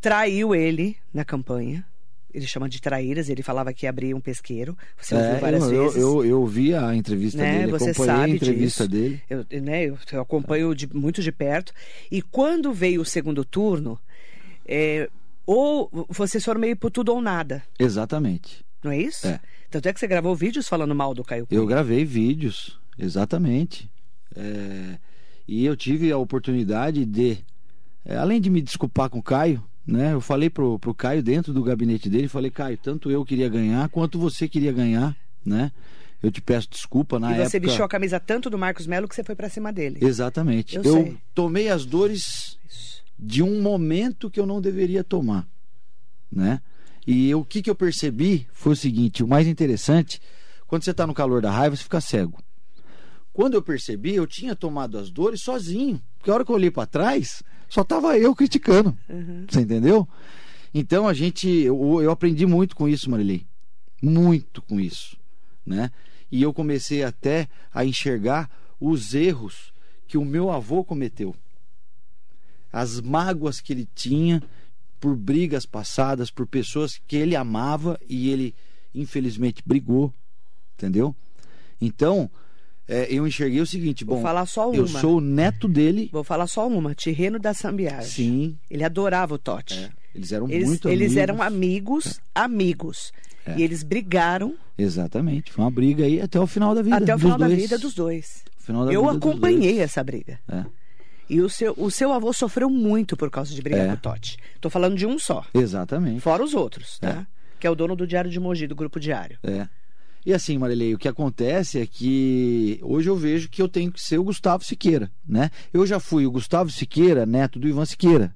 traiu ele na campanha. Ele chama de traíras, ele falava que ia abrir um pesqueiro. Você ouviu É, várias eu, eu, vezes. eu, eu vi a entrevista Né, dele, você acompanhei sabe a entrevista disso. dele. Eu, né, eu, eu acompanho de- muito de perto. E quando veio o segundo turno, é, ou vocês foram meio por tudo ou nada, Exatamente. não é isso? É. Tanto é que você gravou vídeos falando mal do Caio Cunha. Eu gravei vídeos, exatamente. É, e eu tive a oportunidade de, é, além de me desculpar com o Caio, né? Eu falei pro, pro Caio dentro do gabinete dele, falei, Caio, tanto eu queria ganhar quanto você queria ganhar, né? Eu te peço desculpa na e você época. vestiu a camisa tanto do Marcos Melo que você foi pra cima dele. Exatamente. Eu Eu, tomei as dores de um momento que eu não deveria tomar, né? E o que, que eu percebi foi o seguinte: o mais interessante, quando você está no calor da raiva, você fica cego. Quando eu percebi, eu tinha tomado as dores sozinho. Porque a hora que eu olhei para trás, só tava eu criticando. Você entendeu? Então a gente, eu, eu aprendi muito com isso, Marilei. Muito com isso, né? E eu comecei até a enxergar os erros que o meu avô cometeu. As mágoas que ele tinha por brigas passadas, por pessoas que ele amava e ele infelizmente brigou, entendeu? Então, é, eu enxerguei o seguinte, Vou bom, falar só eu uma. sou o neto dele, Vou falar só uma, Tirreno da Sambiagem. sim, Ele adorava o Totti. é, eles eram Eles, muito eles amigos. eram amigos, amigos. É. E eles brigaram Exatamente, foi uma briga aí até o final da vida. até o final da dois. vida dos dois. Eu acompanhei dois. essa briga. É, E o seu, o seu avô sofreu muito por causa de brigar É. com o Totti. Tô falando de um só. exatamente. Fora os outros, tá? Que é o dono do Diário de Mogi, do Grupo Diário. É. E assim, Marilei, o que acontece é que hoje eu vejo que eu tenho que ser o Gustavo Siqueira, né? Eu já fui o Gustavo Siqueira, neto do Ivan Siqueira,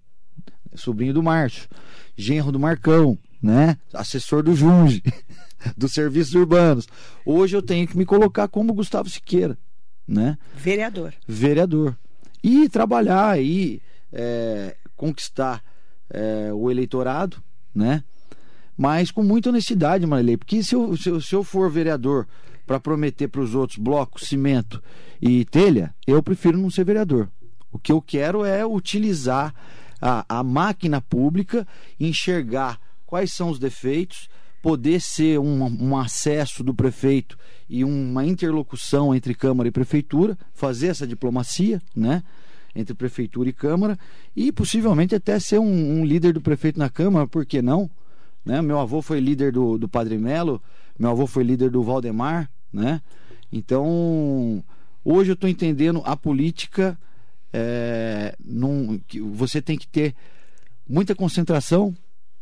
sobrinho do Márcio, genro do Marcão, né? Assessor do Junge, dos serviços urbanos. Hoje eu tenho que me colocar como Gustavo Siqueira, né? Vereador. vereador. E trabalhar e é, conquistar é, o eleitorado, né? Mas com muita honestidade, Marilei, porque se eu, se eu, se eu for vereador para prometer para os outros blocos, cimento e telha, eu prefiro não ser vereador. O que eu quero é utilizar a, a máquina pública, enxergar quais são os defeitos, poder ser um, um acesso do prefeito e uma interlocução entre Câmara e Prefeitura, fazer essa diplomacia, né? Entre Prefeitura e Câmara, e possivelmente até ser um, um líder do prefeito na Câmara, por que não? Né? Meu avô foi líder do, do Padre Melo, meu avô foi líder do Valdemar, né? Então, hoje eu estou entendendo a política, é, num, que você tem que ter muita concentração,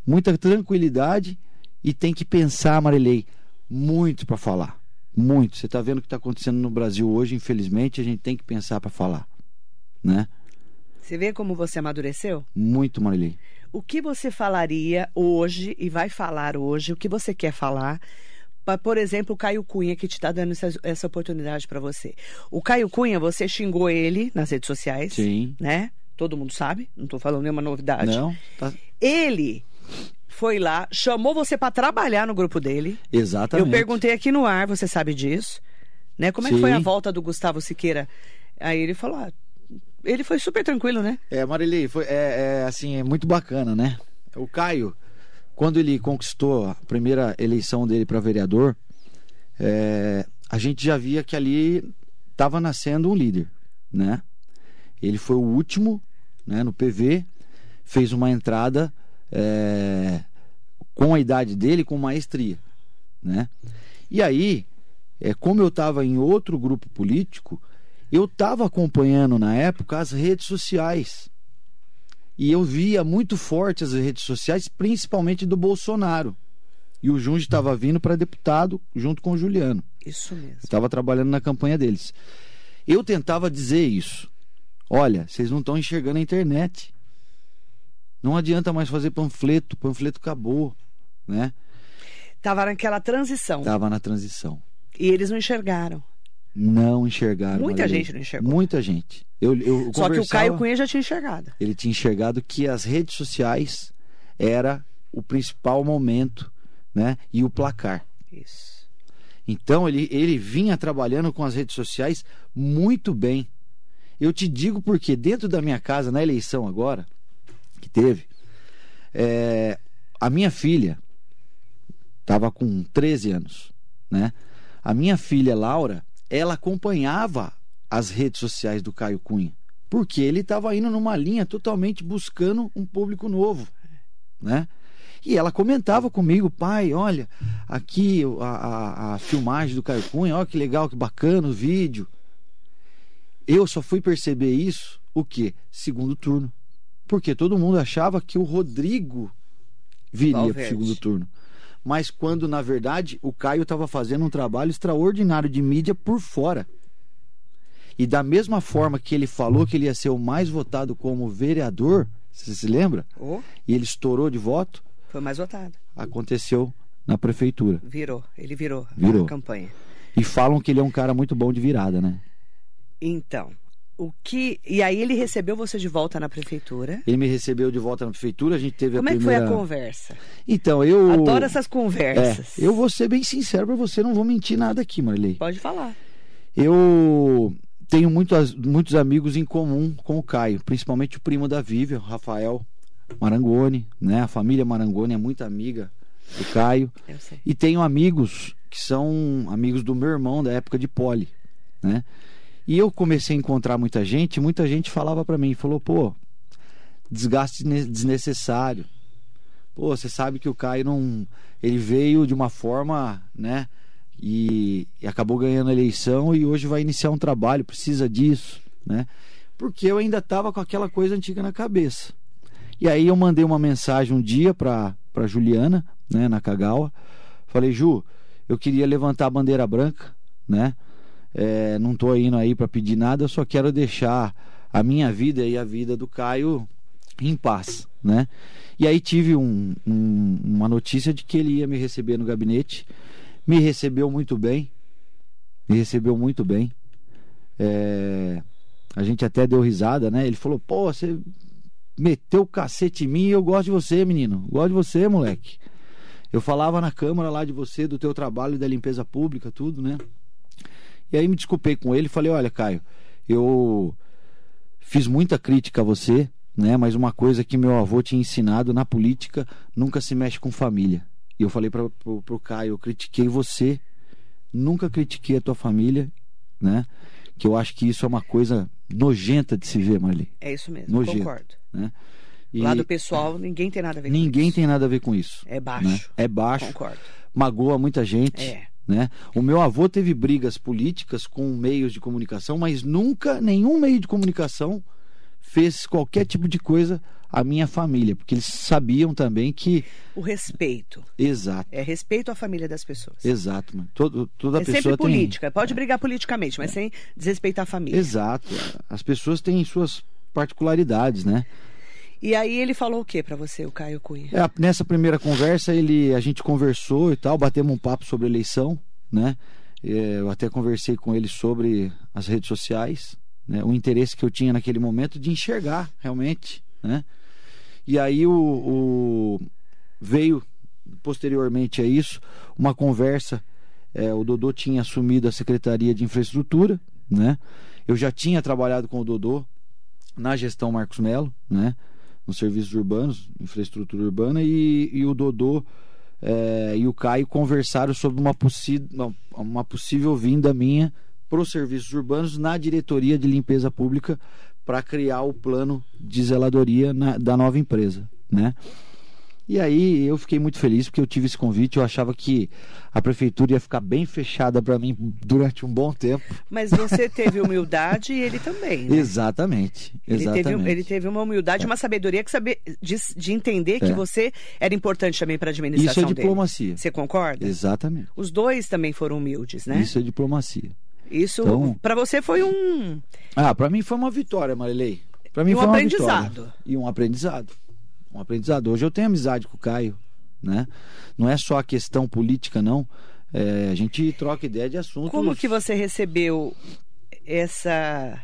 muita tranquilidade e tem que pensar, Marilei, muito para falar. Muito. Você está vendo o que está acontecendo no Brasil hoje, infelizmente, a gente tem que pensar para falar. Né? Você vê como você amadureceu? Muito, Marilei. O que você falaria hoje e vai falar hoje, o que você quer falar, por exemplo, o Caio Cunha, que te está dando essa, essa oportunidade para você. O Caio Cunha, você xingou ele nas redes sociais, Sim. né? Todo mundo sabe, não estou falando nenhuma novidade. Não? Tá... Ele foi lá, chamou você para trabalhar no grupo dele. Exatamente. Eu perguntei aqui no ar, você sabe disso, né? Como é que foi a volta do Gustavo Siqueira? Aí ele falou, ah, ele foi super tranquilo, né? É, Marilei, foi, é, é, assim, é muito bacana, né? O Caio, quando ele conquistou a primeira eleição dele para vereador, é, a gente já via que ali estava nascendo um líder, né? Ele foi o último, né, no PV, fez uma entrada é, com a idade dele, com maestria, né? E aí, é, como eu estava em outro grupo político, eu estava acompanhando na época as redes sociais. E eu via muito forte as redes sociais, principalmente do Bolsonaro. E o Junge estava vindo para deputado junto com o Juliano. Isso mesmo. Estava trabalhando na campanha deles. Eu tentava dizer isso. Olha, vocês não estão enxergando a internet. Não adianta mais fazer panfleto, panfleto acabou, né? Tava naquela transição. Tava na transição. E eles não enxergaram. Não enxergaram. Muita gente não enxergou. Muita gente. Eu, eu Só que o Caio Cunha já tinha enxergado. ele tinha enxergado que as redes sociais era o principal momento, né? E o placar. Isso. Então ele, ele vinha trabalhando com as redes sociais muito bem. Eu te digo porque dentro da minha casa, na eleição agora, teve, é, a minha filha estava com 13 anos, né? A minha filha Laura, ela acompanhava as redes sociais do Caio Cunha, porque ele estava indo numa linha totalmente buscando um público novo, né? E ela comentava comigo, pai, olha, aqui a, a, a filmagem do Caio Cunha, olha que legal, que bacana o vídeo. Eu só fui perceber isso, o quê? Segundo turno. Porque todo mundo achava que o Rodrigo viria para o segundo turno. Mas quando, na verdade, o Caio estava fazendo um trabalho extraordinário de mídia por fora. E da mesma forma que ele falou que ele ia ser o mais votado como vereador, você se lembra? Oh, E ele estourou de voto, foi mais votado. aconteceu na prefeitura. Virou. Ele virou, Virou. a campanha. E falam que ele é um cara muito bom de virada, né? Então, o que. E aí ele recebeu você de volta na prefeitura. Ele me recebeu de volta na prefeitura, a gente teve Como a é que foi primeira... a conversa? Então, eu... Adoro essas É, conversas. eu vou ser bem sincero pra você, não vou mentir nada aqui, Marley. Pode falar. Eu tenho muitos, muitos amigos em comum com o Caio, principalmente o primo da Vivian, o Rafael Marangoni, né? A família Marangoni é muito amiga do Caio. Eu sei. E tenho amigos que são amigos do meu irmão da época de poli, né? E eu comecei a encontrar muita gente, muita gente falava pra mim, falou, pô, desgaste ne- desnecessário. Pô, você sabe que o Caio não, ele veio de uma forma, né? E, e acabou ganhando a eleição e hoje vai iniciar um trabalho, precisa disso, né? Porque eu ainda tava com aquela coisa antiga na cabeça. E aí eu mandei uma mensagem um dia pra Juliana, né, na Kagawa. Falei, Ju, eu queria levantar a bandeira branca, né? É, não tô indo aí para pedir nada, eu só quero deixar a minha vida e a vida do Caio em paz, né? E aí tive um- um- uma notícia de que ele ia me receber no gabinete. Me recebeu muito bem. Me recebeu muito bem. É, a gente até deu risada, né? Ele falou, pô, você meteu o cacete em mim eu gosto de você, menino. Gosto de você, moleque. Eu falava na câmara lá de você, do teu trabalho da limpeza pública, tudo, né? E aí me desculpei com ele e falei, olha, Caio, eu fiz muita crítica a você, né? Mas uma coisa que meu avô tinha ensinado na política, nunca se mexe com família. E eu falei para pro Caio, eu critiquei você, nunca critiquei a tua família, né? Que eu acho que isso é uma coisa nojenta de se ver, Marli. É isso mesmo, Nojento. concordo. Né? E Lado pessoal, ninguém tem nada a ver com ninguém isso. tem nada a ver com isso. É baixo. né? É baixo, Concordo. magoa muita gente. É. Né? O meu avô teve brigas políticas com meios de comunicação, mas nunca nenhum meio de comunicação fez qualquer tipo de coisa à minha família, porque eles sabiam também que O respeito. exato, É respeito à família das pessoas. exato, mano. Todo, toda é pessoa sempre tem É. política. Pode brigar politicamente, mas sem desrespeitar a família. exato. As pessoas têm suas particularidades, né? E aí ele falou o que pra você, o Caio Cunha? É, nessa primeira conversa, ele, a gente conversou e tal, batemos um papo sobre eleição, né? É, eu até conversei com ele sobre as redes sociais, né? O interesse que eu tinha naquele momento de enxergar realmente, né? E aí o, o- veio posteriormente a isso uma conversa. é, o Dodô tinha assumido a secretaria de infraestrutura, né? Eu já tinha trabalhado com o Dodô na gestão Marcos Melo, né? Nos serviços urbanos, infraestrutura urbana, e, e o Dodô é, e o Caio conversaram sobre uma, uma possível vinda minha para os serviços urbanos na diretoria de limpeza pública para criar o plano de zeladoria na- da nova empresa, né? E aí eu fiquei muito feliz porque eu tive esse convite. Eu achava que a prefeitura ia ficar bem fechada para mim durante um bom tempo. Mas você teve humildade e ele também. Né? Exatamente. Ele exatamente. teve, ele teve uma humildade, uma sabedoria que saber, de, de entender que É. você era importante também para a Isso administração é dele. diplomacia. Você concorda? Exatamente. Os dois também foram humildes, né? Isso é diplomacia. Isso, Então- para você foi um. Ah, para mim foi uma vitória, Marilei. Para mim um foi uma aprendizado. vitória. E um aprendizado. Um aprendizado. Hoje eu tenho amizade com o Caio, né? Não é só a questão política, não. É, a gente troca ideia de assuntos. Como que você recebeu essa,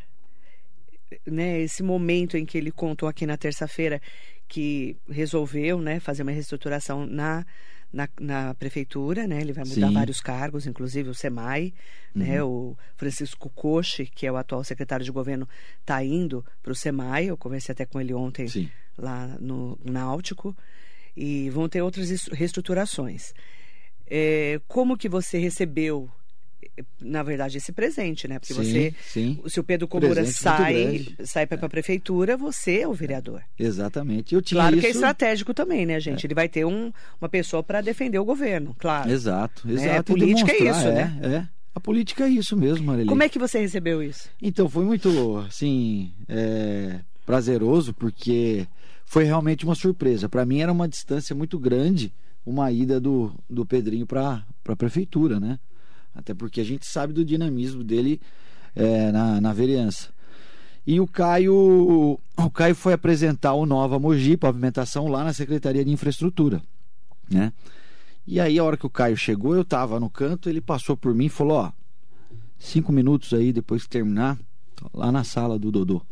né, esse momento em que ele contou aqui na terça-feira que resolveu, né, fazer uma reestruturação na na, na prefeitura, né? Ele vai mudar Sim. Uhum. vários cargos, inclusive o SEMAI, né? O Francisco Coche, que é o atual secretário de governo, está indo para o SEMAI. Eu conversei até com ele ontem Sim. lá no Náutico e vão ter outras es- reestruturações. É, como que você recebeu, na verdade, esse presente, né? Porque Sim, você, sim. se o Pedro Comura Presente sai, sai para a prefeitura, você é o vereador. Exatamente. Eu tinha Claro isso... que é estratégico também, né, gente? Ele vai ter um- uma pessoa para defender o governo, claro. Exato, É, exato. e política é isso, é, né? É. A política é isso mesmo, Marilei. Como é que você recebeu isso? Então, foi muito, assim, é, prazeroso, porque foi realmente uma surpresa. Para mim era uma distância muito grande uma ida do, do Pedrinho para a prefeitura, né? Até porque a gente sabe do dinamismo dele é, na, na vereança. E o Caio, o Caio foi apresentar o Nova Mogi, pavimentação, lá na Secretaria de Infraestrutura, né? E aí, a hora que o Caio chegou, eu tava no canto, ele passou por mim e falou: Ó, cinco minutos aí, depois que terminar, lá na sala do Dodô.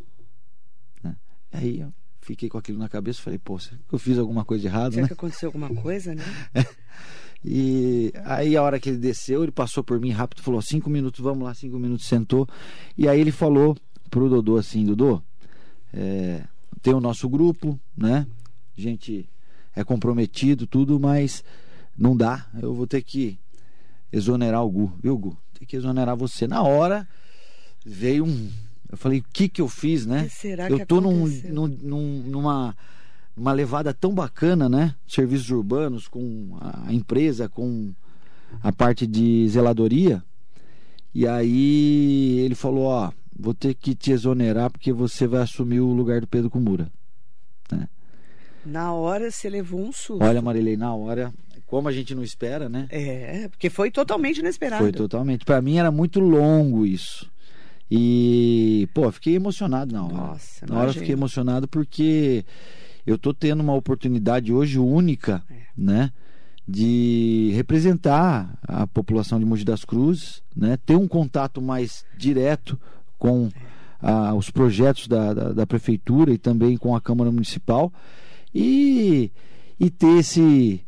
Né? Aí eu fiquei com aquilo na cabeça falei: Pô, será que eu fiz alguma coisa errada, Será né? que aconteceu alguma coisa, né? E aí, a hora que ele desceu, ele passou por mim rápido, falou: cinco minutos, vamos lá, cinco minutos, sentou. E aí ele falou pro Dodô assim: Dodô, é, tem o nosso grupo, né? A gente é comprometido, tudo, mas não dá. Eu vou ter que exonerar o Gu, viu, Gu? Tem que exonerar você. Na hora veio um. Eu falei: o que que eu fiz, né? Eu que tô num- num- numa uma levada tão bacana, né? Serviços urbanos com a empresa, com a parte de zeladoria. E aí ele falou, ó, vou ter que te exonerar porque você vai assumir o lugar do Pedro Kumura. Na hora você levou um susto. Olha, Marilei, na hora, como a gente não espera, né? É, porque foi totalmente inesperado. Foi totalmente. Pra mim era muito longo isso. E, pô, fiquei emocionado na hora. Nossa, na hora eu imagino. fiquei emocionado porque eu tô tendo uma oportunidade hoje única, É. né? De representar a população de Mogi das Cruzes, né? Ter um contato mais direto com ah, os projetos da, da, da prefeitura e também com a Câmara Municipal e, e ter esse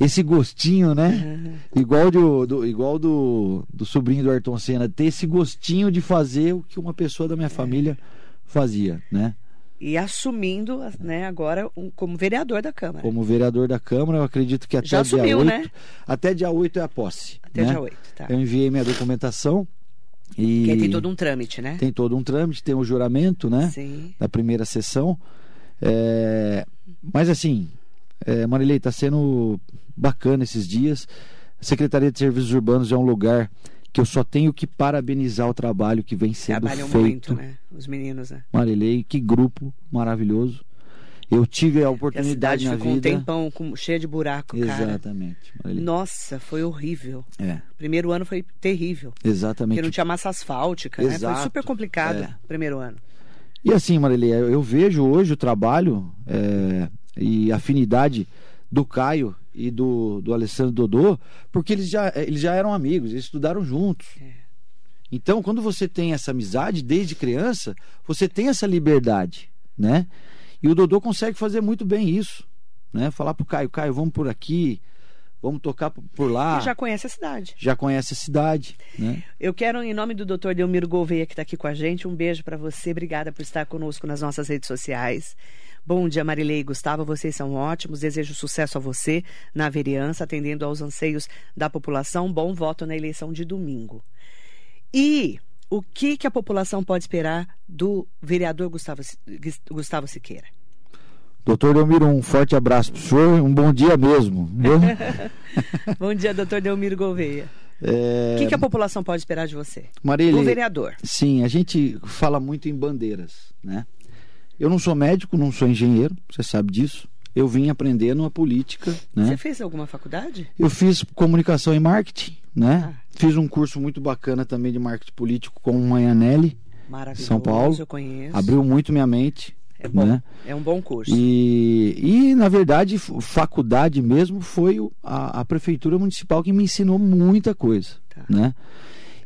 esse gostinho, né? Igual, do, do- igual do, do sobrinho do Ayrton Senna, ter esse gostinho de fazer o que uma pessoa da minha família fazia, né? E assumindo, né, agora um- como vereador da Câmara. Como vereador da Câmara, eu acredito que até Já dia assumiu, 8, né? até dia 8 é a posse. Até né? dia 8, tá. Eu enviei minha documentação e Que aí tem todo um trâmite, né? tem todo um trâmite, tem o juramento, né? Sim. da primeira sessão. É, Mas assim, é, Marilei, está sendo bacana esses dias. A Secretaria de Serviços Urbanos é um lugar que eu só tenho que parabenizar o trabalho que vem sendo Trabalham feito. muito, né? Os meninos, né? Marilei, que grupo maravilhoso. Eu tive a a oportunidade cidade na ficou vida. um tempão com, cheia de buraco, cara. Exatamente. Marilei. Nossa, foi horrível. É, Primeiro ano foi terrível. exatamente. Porque não tinha massa asfáltica, né? Foi Exato. super complicado É. o primeiro ano. E assim, Marilei, eu vejo hoje o trabalho é, e a afinidade do Caio e do, do Alessandro Dodô, porque eles já, eles já eram amigos, eles estudaram juntos. É. Então, quando você tem essa amizade desde criança, você tem essa liberdade, né? E o Dodô consegue fazer muito bem isso, né? Falar pro Caio, Caio, vamos por aqui, vamos tocar por- lá. E já conhece a cidade. já conhece a cidade, né? Eu quero, em nome do Dr. Delmiro Gouveia, que está aqui com a gente, um beijo para você. Obrigada por estar conosco nas nossas redes sociais. Bom dia, Marilei e Gustavo. Vocês são ótimos. Desejo sucesso a você na vereança, atendendo aos anseios da população. Bom voto na eleição de domingo. E o que, que a população pode esperar do vereador Gustavo, Gustavo Siqueira? Doutor Delmiro, um forte abraço para o senhor, um bom dia mesmo. Bom dia, doutor Delmiro Gouveia. É, O que, que a população pode esperar de você? Marília, O vereador. Sim, a gente fala muito em bandeiras, né? Eu não sou médico, não sou engenheiro, você sabe disso. Eu vim aprendendo a política, né? Você fez alguma faculdade? Eu fiz comunicação e marketing, né? Ah. Fiz um curso muito bacana também de marketing político com o Manhanelli. São Paulo. Eu conheço. abriu muito minha mente, É bom. né? É um bom curso. E, e na verdade, faculdade mesmo foi a, a prefeitura municipal que me ensinou muita coisa, Tá. né?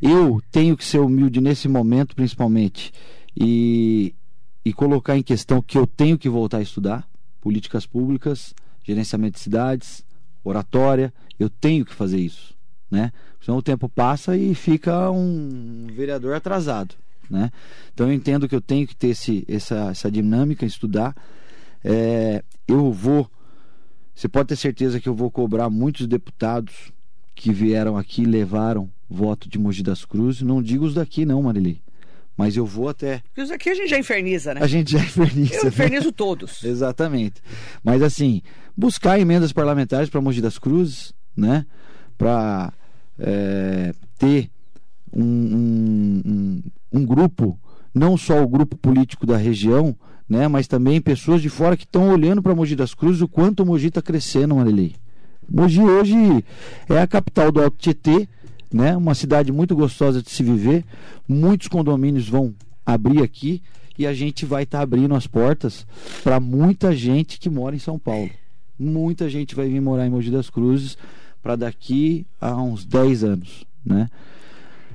Eu tenho que ser humilde nesse momento, principalmente, e, e colocar em questão que eu tenho que voltar a estudar políticas públicas, gerenciamento de cidades, oratória. Eu tenho que fazer isso, né? Senão o tempo passa e fica um vereador atrasado, né? Então eu entendo que eu tenho que ter esse, essa, essa dinâmica, estudar. É, eu vou, você pode ter certeza que eu vou cobrar muitos deputados que vieram aqui levaram voto de Mogi das Cruzes. Não digo os daqui, não, Marili. Mas eu vou até. Porque isso aqui a gente já inferniza, né? A gente já inferniza. Eu né? infernizo todos. Exatamente. Mas assim, buscar emendas parlamentares para Mogi das Cruzes, né? Para ter um, um, um, um grupo, não só o grupo político da região, né? Mas também pessoas de fora que estão olhando para Mogi das Cruzes o quanto o Mogi está crescendo, Marilei. Mogi hoje é a capital do Alto Tietê, né? Uma cidade muito gostosa de se viver. Muitos condomínios vão abrir aqui e a gente vai estar abrindo as portas para muita gente que mora em São Paulo. Muita gente vai vir morar em Mogi das Cruzes para daqui a uns 10 anos, né?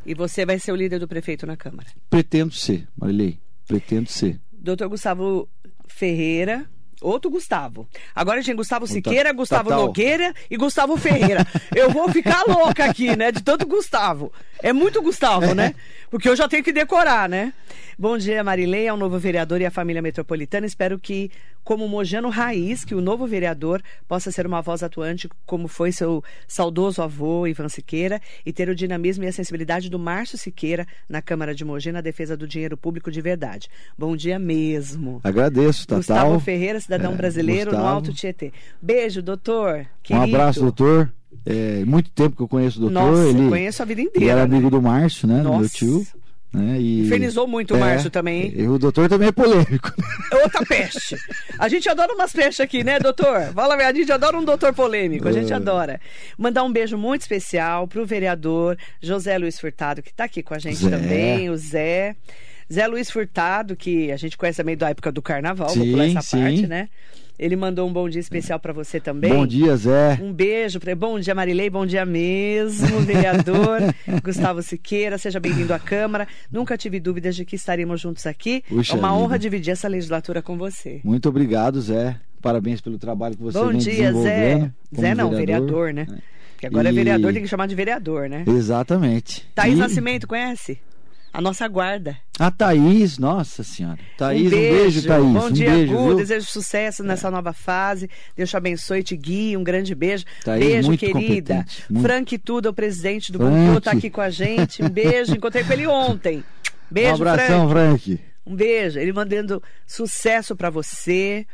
E você vai ser o líder do prefeito na Câmara. Pretendo ser, Marilei. Pretendo ser. Doutor Gustavo Ferreira. Outro Gustavo. Agora a gente tem Gustavo ta- Siqueira, Gustavo Tatal. Nogueira e Gustavo Ferreira. Eu vou ficar louca aqui, né? De tanto Gustavo. É muito Gustavo, né? Porque eu já tenho que decorar, né? Bom dia, Marilei, ao novo vereador e à família metropolitana. Espero que, como mojano raiz, que o novo vereador possa ser uma voz atuante, como foi seu saudoso avô, Ivan Siqueira, e ter o dinamismo e a sensibilidade do Márcio Siqueira na Câmara de Mogi na defesa do dinheiro público de verdade. Bom dia mesmo. Agradeço, Tatal. Gustavo Ferreira, cidadão É, brasileiro no Gustavo. Alto Tietê. Beijo, doutor. Um Querido. abraço, doutor. É, muito tempo que eu conheço o doutor. Nossa, ele, conheço a vida ele inteira. era né? amigo do Márcio, né? do Meu Nossa. tio. Né? E... Infernizou muito o Márcio também, hein? E o doutor também é polêmico. Outra peste. A gente adora umas pestes aqui, né, doutor? Fala a verdade, a gente adora um doutor polêmico, a gente É. adora. Mandar um beijo muito especial pro vereador José Luiz Furtado, que está aqui com a gente Zé. também, o Zé. Zé Luiz Furtado, que a gente conhece também da época do carnaval, vou Sim, pular essa sim. parte, né? Ele mandou um bom dia especial para você também. Bom dia, Zé. Um beijo para Bom dia, Marilei. Bom dia mesmo, vereador Gustavo Siqueira. Seja bem-vindo à Câmara. Nunca tive dúvidas de que estaremos juntos aqui. Puxa é uma honra vida. dividir essa legislatura com você. Muito obrigado, Zé. Parabéns pelo trabalho que você Bom vem dia, Zé. Zé não, vereador, né? Porque agora é E- vereador, tem que chamar de vereador, né? Exatamente. Thaís E Nascimento, conhece? A nossa guarda. A Thaís, nossa senhora. Thaís, um beijo, Thaís. Bom um dia, beijo, Gu. viu? É. Desejo sucesso nessa nova fase. Deus te abençoe e te guie. Um grande beijo. Thaís, beijo, muito querida. muito. Frank Tudo, o presidente do Frank. Bom tá aqui com a gente. Um beijo. Encontrei com ele ontem. Beijo, um abração, Frank. Frank. Um beijo. Ele mandando sucesso pra você.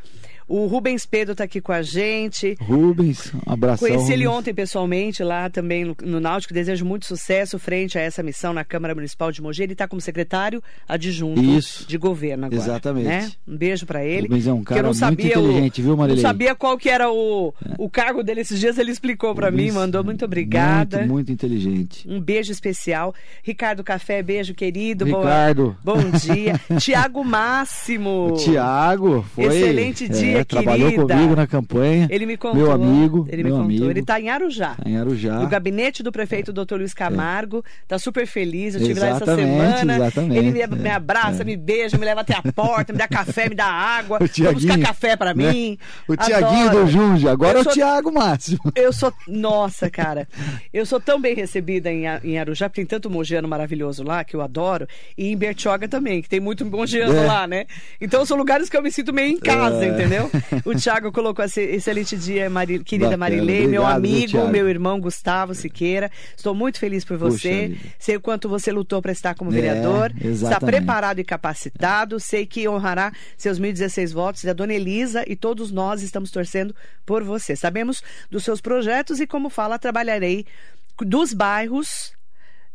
O Rubens Pedro tá aqui com a gente. Rubens, um abração. Conheci ele Rubens. ontem pessoalmente lá também no, no Náutico. Desejo muito sucesso frente a essa missão na Câmara Municipal de Mogi. Ele está como secretário adjunto Isso. de governo agora. Exatamente. né? Um beijo para ele. Rubens é um cara não muito sabia o- inteligente, viu, Marilei? Não sabia qual que era o, o cargo dele esses dias. Ele explicou para mim, mandou muito obrigada. Muito, muito inteligente. Um beijo especial. Ricardo Café, beijo querido. Boa- Ricardo. Bom dia. Tiago Máximo. Tiago foi. Excelente dia, é, Trabalhou querida. comigo na campanha. Ele me contou. Meu amigo. Ele me meu contou. amigo. Ele está em Arujá. Tá em Arujá. No gabinete do prefeito Dr. Luiz Camargo. Tá super feliz. Eu estive lá essa semana. exatamente. Ele me, me É, abraça, é. me beija, me leva até a porta, me dá café, me dá água. O Vai buscar Tiaguinho, café né? mim. O Tiaguinho do Junge, agora Eu é o sou- Tiago Máximo. Eu sou. Nossa, cara. Eu sou tão bem recebida em, em Arujá, porque tem tanto mogiano maravilhoso lá, que eu adoro. E em Bertioga também, que tem muito mogiano É. lá, né? Então são lugares que eu me sinto meio em casa, É. O Thiago colocou assim, excelente dia, Mari, querida Bacana, Marilei, meu obrigado, viu, amigo, Thiago? meu irmão Gustavo Siqueira. Estou muito feliz por Puxa você. vida. Sei o quanto você lutou para estar como É, vereador. Está preparado e capacitado. Sei que honrará seus 1.016 votos. E a dona Elisa e todos nós estamos torcendo por você. Sabemos dos seus projetos e, como fala, trabalharei dos bairros.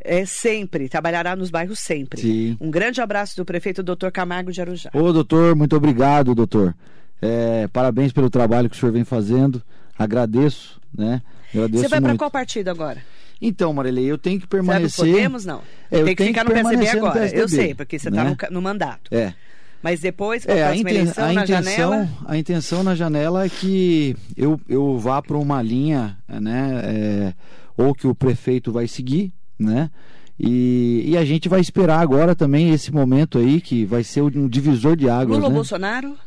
é, sempre, trabalhará nos bairros sempre. Sim. Um grande abraço do prefeito Dr. Camargo de Arujá. Ô, doutor, muito obrigado, doutor. É, parabéns pelo trabalho que o senhor vem fazendo. Agradeço, né? Agradeço Você vai para qual partido agora? Então, Marilei, eu tenho que permanecer. Podemos, não? É, eu Tem que tenho ficar que no PSDB permanecer no agora. Eu PSDB, sei, porque você está né? no, no mandato. É. Mas depois, É, a inten- eleição, a na intenção, janela... a intenção na janela é que eu, eu vá para uma linha, né, é, ou que o prefeito vai seguir, né, e, e a gente vai esperar agora também esse momento aí que vai ser um divisor de águas, Lula né? Bolsonaro?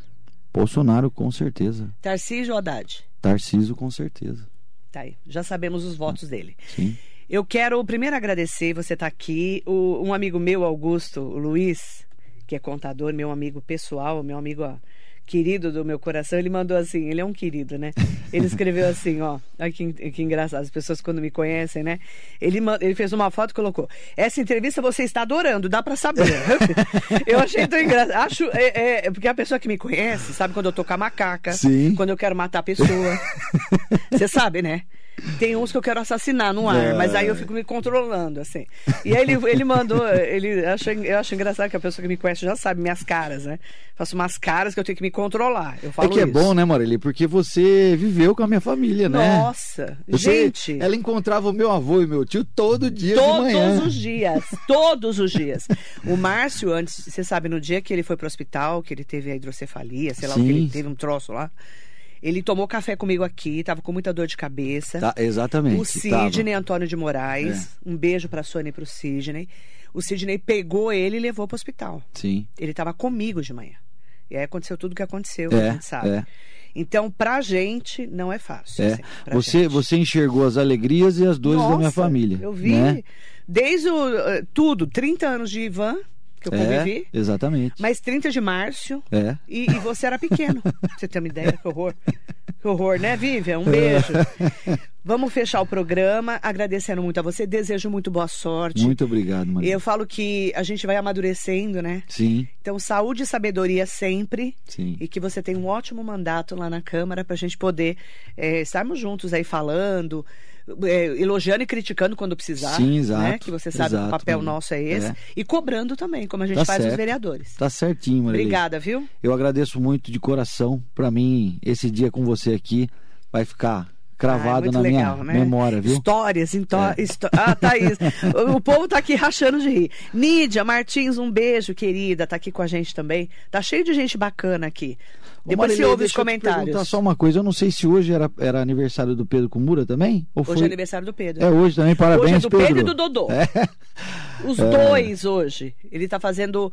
Bolsonaro com certeza, Tarcísio ou Haddad? Tarciso com certeza, Tá aí, já sabemos os votos dele. sim. Eu quero primeiro agradecer você estar aqui. O- um amigo meu, Augusto, o Luiz, que é contador, meu amigo pessoal, meu amigo ó, querido do meu coração, ele mandou assim, ele é um querido, né? Ele escreveu assim, ó, olha que, que engraçado, as pessoas quando me conhecem, né? Ele, ele fez uma foto e colocou, essa entrevista você está adorando, dá pra saber. eu achei tão engraçado. Acho, é, é, porque a pessoa que me conhece sabe quando eu tô com a macaca, Sim. quando eu quero matar a pessoa. Você sabe, né? Tem uns que eu quero assassinar no ar, É. mas aí eu fico me controlando, assim. E aí ele, ele mandou, ele acha, eu acho engraçado que a pessoa que me conhece já sabe minhas caras, né? Faço umas caras que eu tenho que me controlar. Eu falo É que é isso. bom, né, Marili? Porque você viveu com a minha família, né? Nossa, Você- gente. Ela encontrava o meu avô e meu tio todo dia. Todos os dias, todos os dias. O Márcio, antes, você sabe, no dia que ele foi pro hospital, que ele teve a hidrocefalia, sei lá o que ele teve, um troço lá. Ele tomou café comigo aqui, tava com muita dor de cabeça. Tá, exatamente. O Sidney Antônio de Moraes, É. um beijo pra Sônia e pro Sidney. O Sidney pegou ele e levou pro hospital. Sim. Ele tava comigo de manhã. E aí aconteceu tudo o que aconteceu, É, a gente sabe. é. Então, pra gente, não é fácil. É. assim, Você, gente. você enxergou as alegrias e as dores da minha Nossa, família. Eu vi Né? desde o, eh, tudo, 30 anos de Ivan, que eu convivi, É, exatamente. mais 30 de Márcio, É. e, e você era pequeno. Você ter uma ideia, que horror. Que horror, né, Vivian? Um beijo. Vamos fechar o programa, agradecendo muito a você, desejo muito boa sorte. Muito obrigado, Maria. Eu falo que a gente vai amadurecendo, né? Sim, Então, saúde e sabedoria sempre. sim. E que você tenha um ótimo mandato lá na Câmara para a gente poder eh, estarmos juntos aí falando, eh, elogiando e criticando quando precisar. Sim, exato, Né? Que você sabe que o exato, papel nosso é esse. É. E cobrando também, como a gente Tá faz os certo. vereadores. Tá certinho, Maria. Obrigada, viu? Eu agradeço muito de coração. Pra mim, esse dia com você aqui vai ficar cravado Ah, na legal, minha né? memória, viu? Histórias, então. É. histó- Ah, Thaís. o, o povo tá aqui rachando de rir. Nídia Martins, um beijo, querida. Tá aqui com a gente também. Tá cheio de gente bacana aqui. Depois você Marilei, ouve os deixa eu te perguntar comentários. só uma coisa. Eu não sei se hoje era, era aniversário do Pedro Kumura também? Ou Hoje foi... é aniversário do Pedro. É hoje também, parabéns, Hoje é do Pedro, Pedro. e do Dodô. É. Os dois hoje. Ele tá fazendo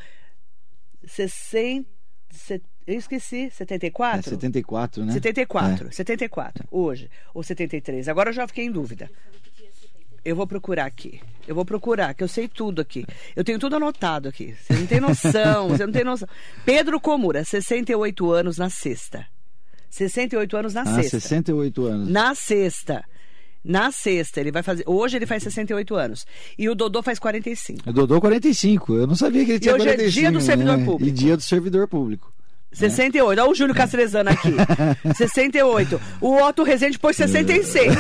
60. set- Eu esqueci, 74? É 74, né? 74, É. 74, hoje. Ou 73. Agora eu já fiquei em dúvida. Eu vou procurar aqui. Eu vou procurar, que eu sei tudo aqui. Eu tenho tudo anotado aqui. Você não tem noção, você não tem noção. Pedro Comura, 68 anos na sexta. 68 anos na Ah, sexta. 68 anos. Na sexta. Na sexta, ele vai fazer. Hoje ele faz 68 anos. E o Dodô faz 45. O Dodô 45. Eu não sabia que ele tinha hoje é 45. dia do servidor né? público. E dia do servidor público. 68. Olha o Júlio Castrezano aqui. 68. O Otto Rezende pôs 66.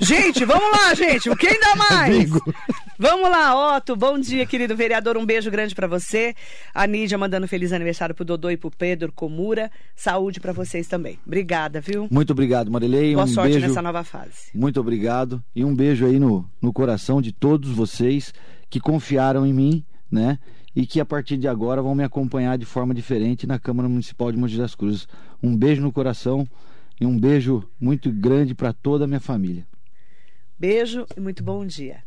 Gente, vamos lá, gente. Quem dá mais? Bingo. Vamos lá, Otto. Bom dia, querido vereador. Um beijo grande pra você. A Nídia mandando feliz aniversário pro Dodô e pro Pedro Comura. Saúde pra vocês também. Obrigada, viu? Muito obrigado, Marilei. Boa um sorte beijo. nessa nova fase. Muito obrigado. E um beijo aí no, no coração de todos vocês que confiaram em mim, né? E que a partir de agora vão me acompanhar de forma diferente na Câmara Municipal de Mogi das Cruzes. Um beijo no coração e um beijo muito grande para toda a minha família. Beijo e muito bom dia.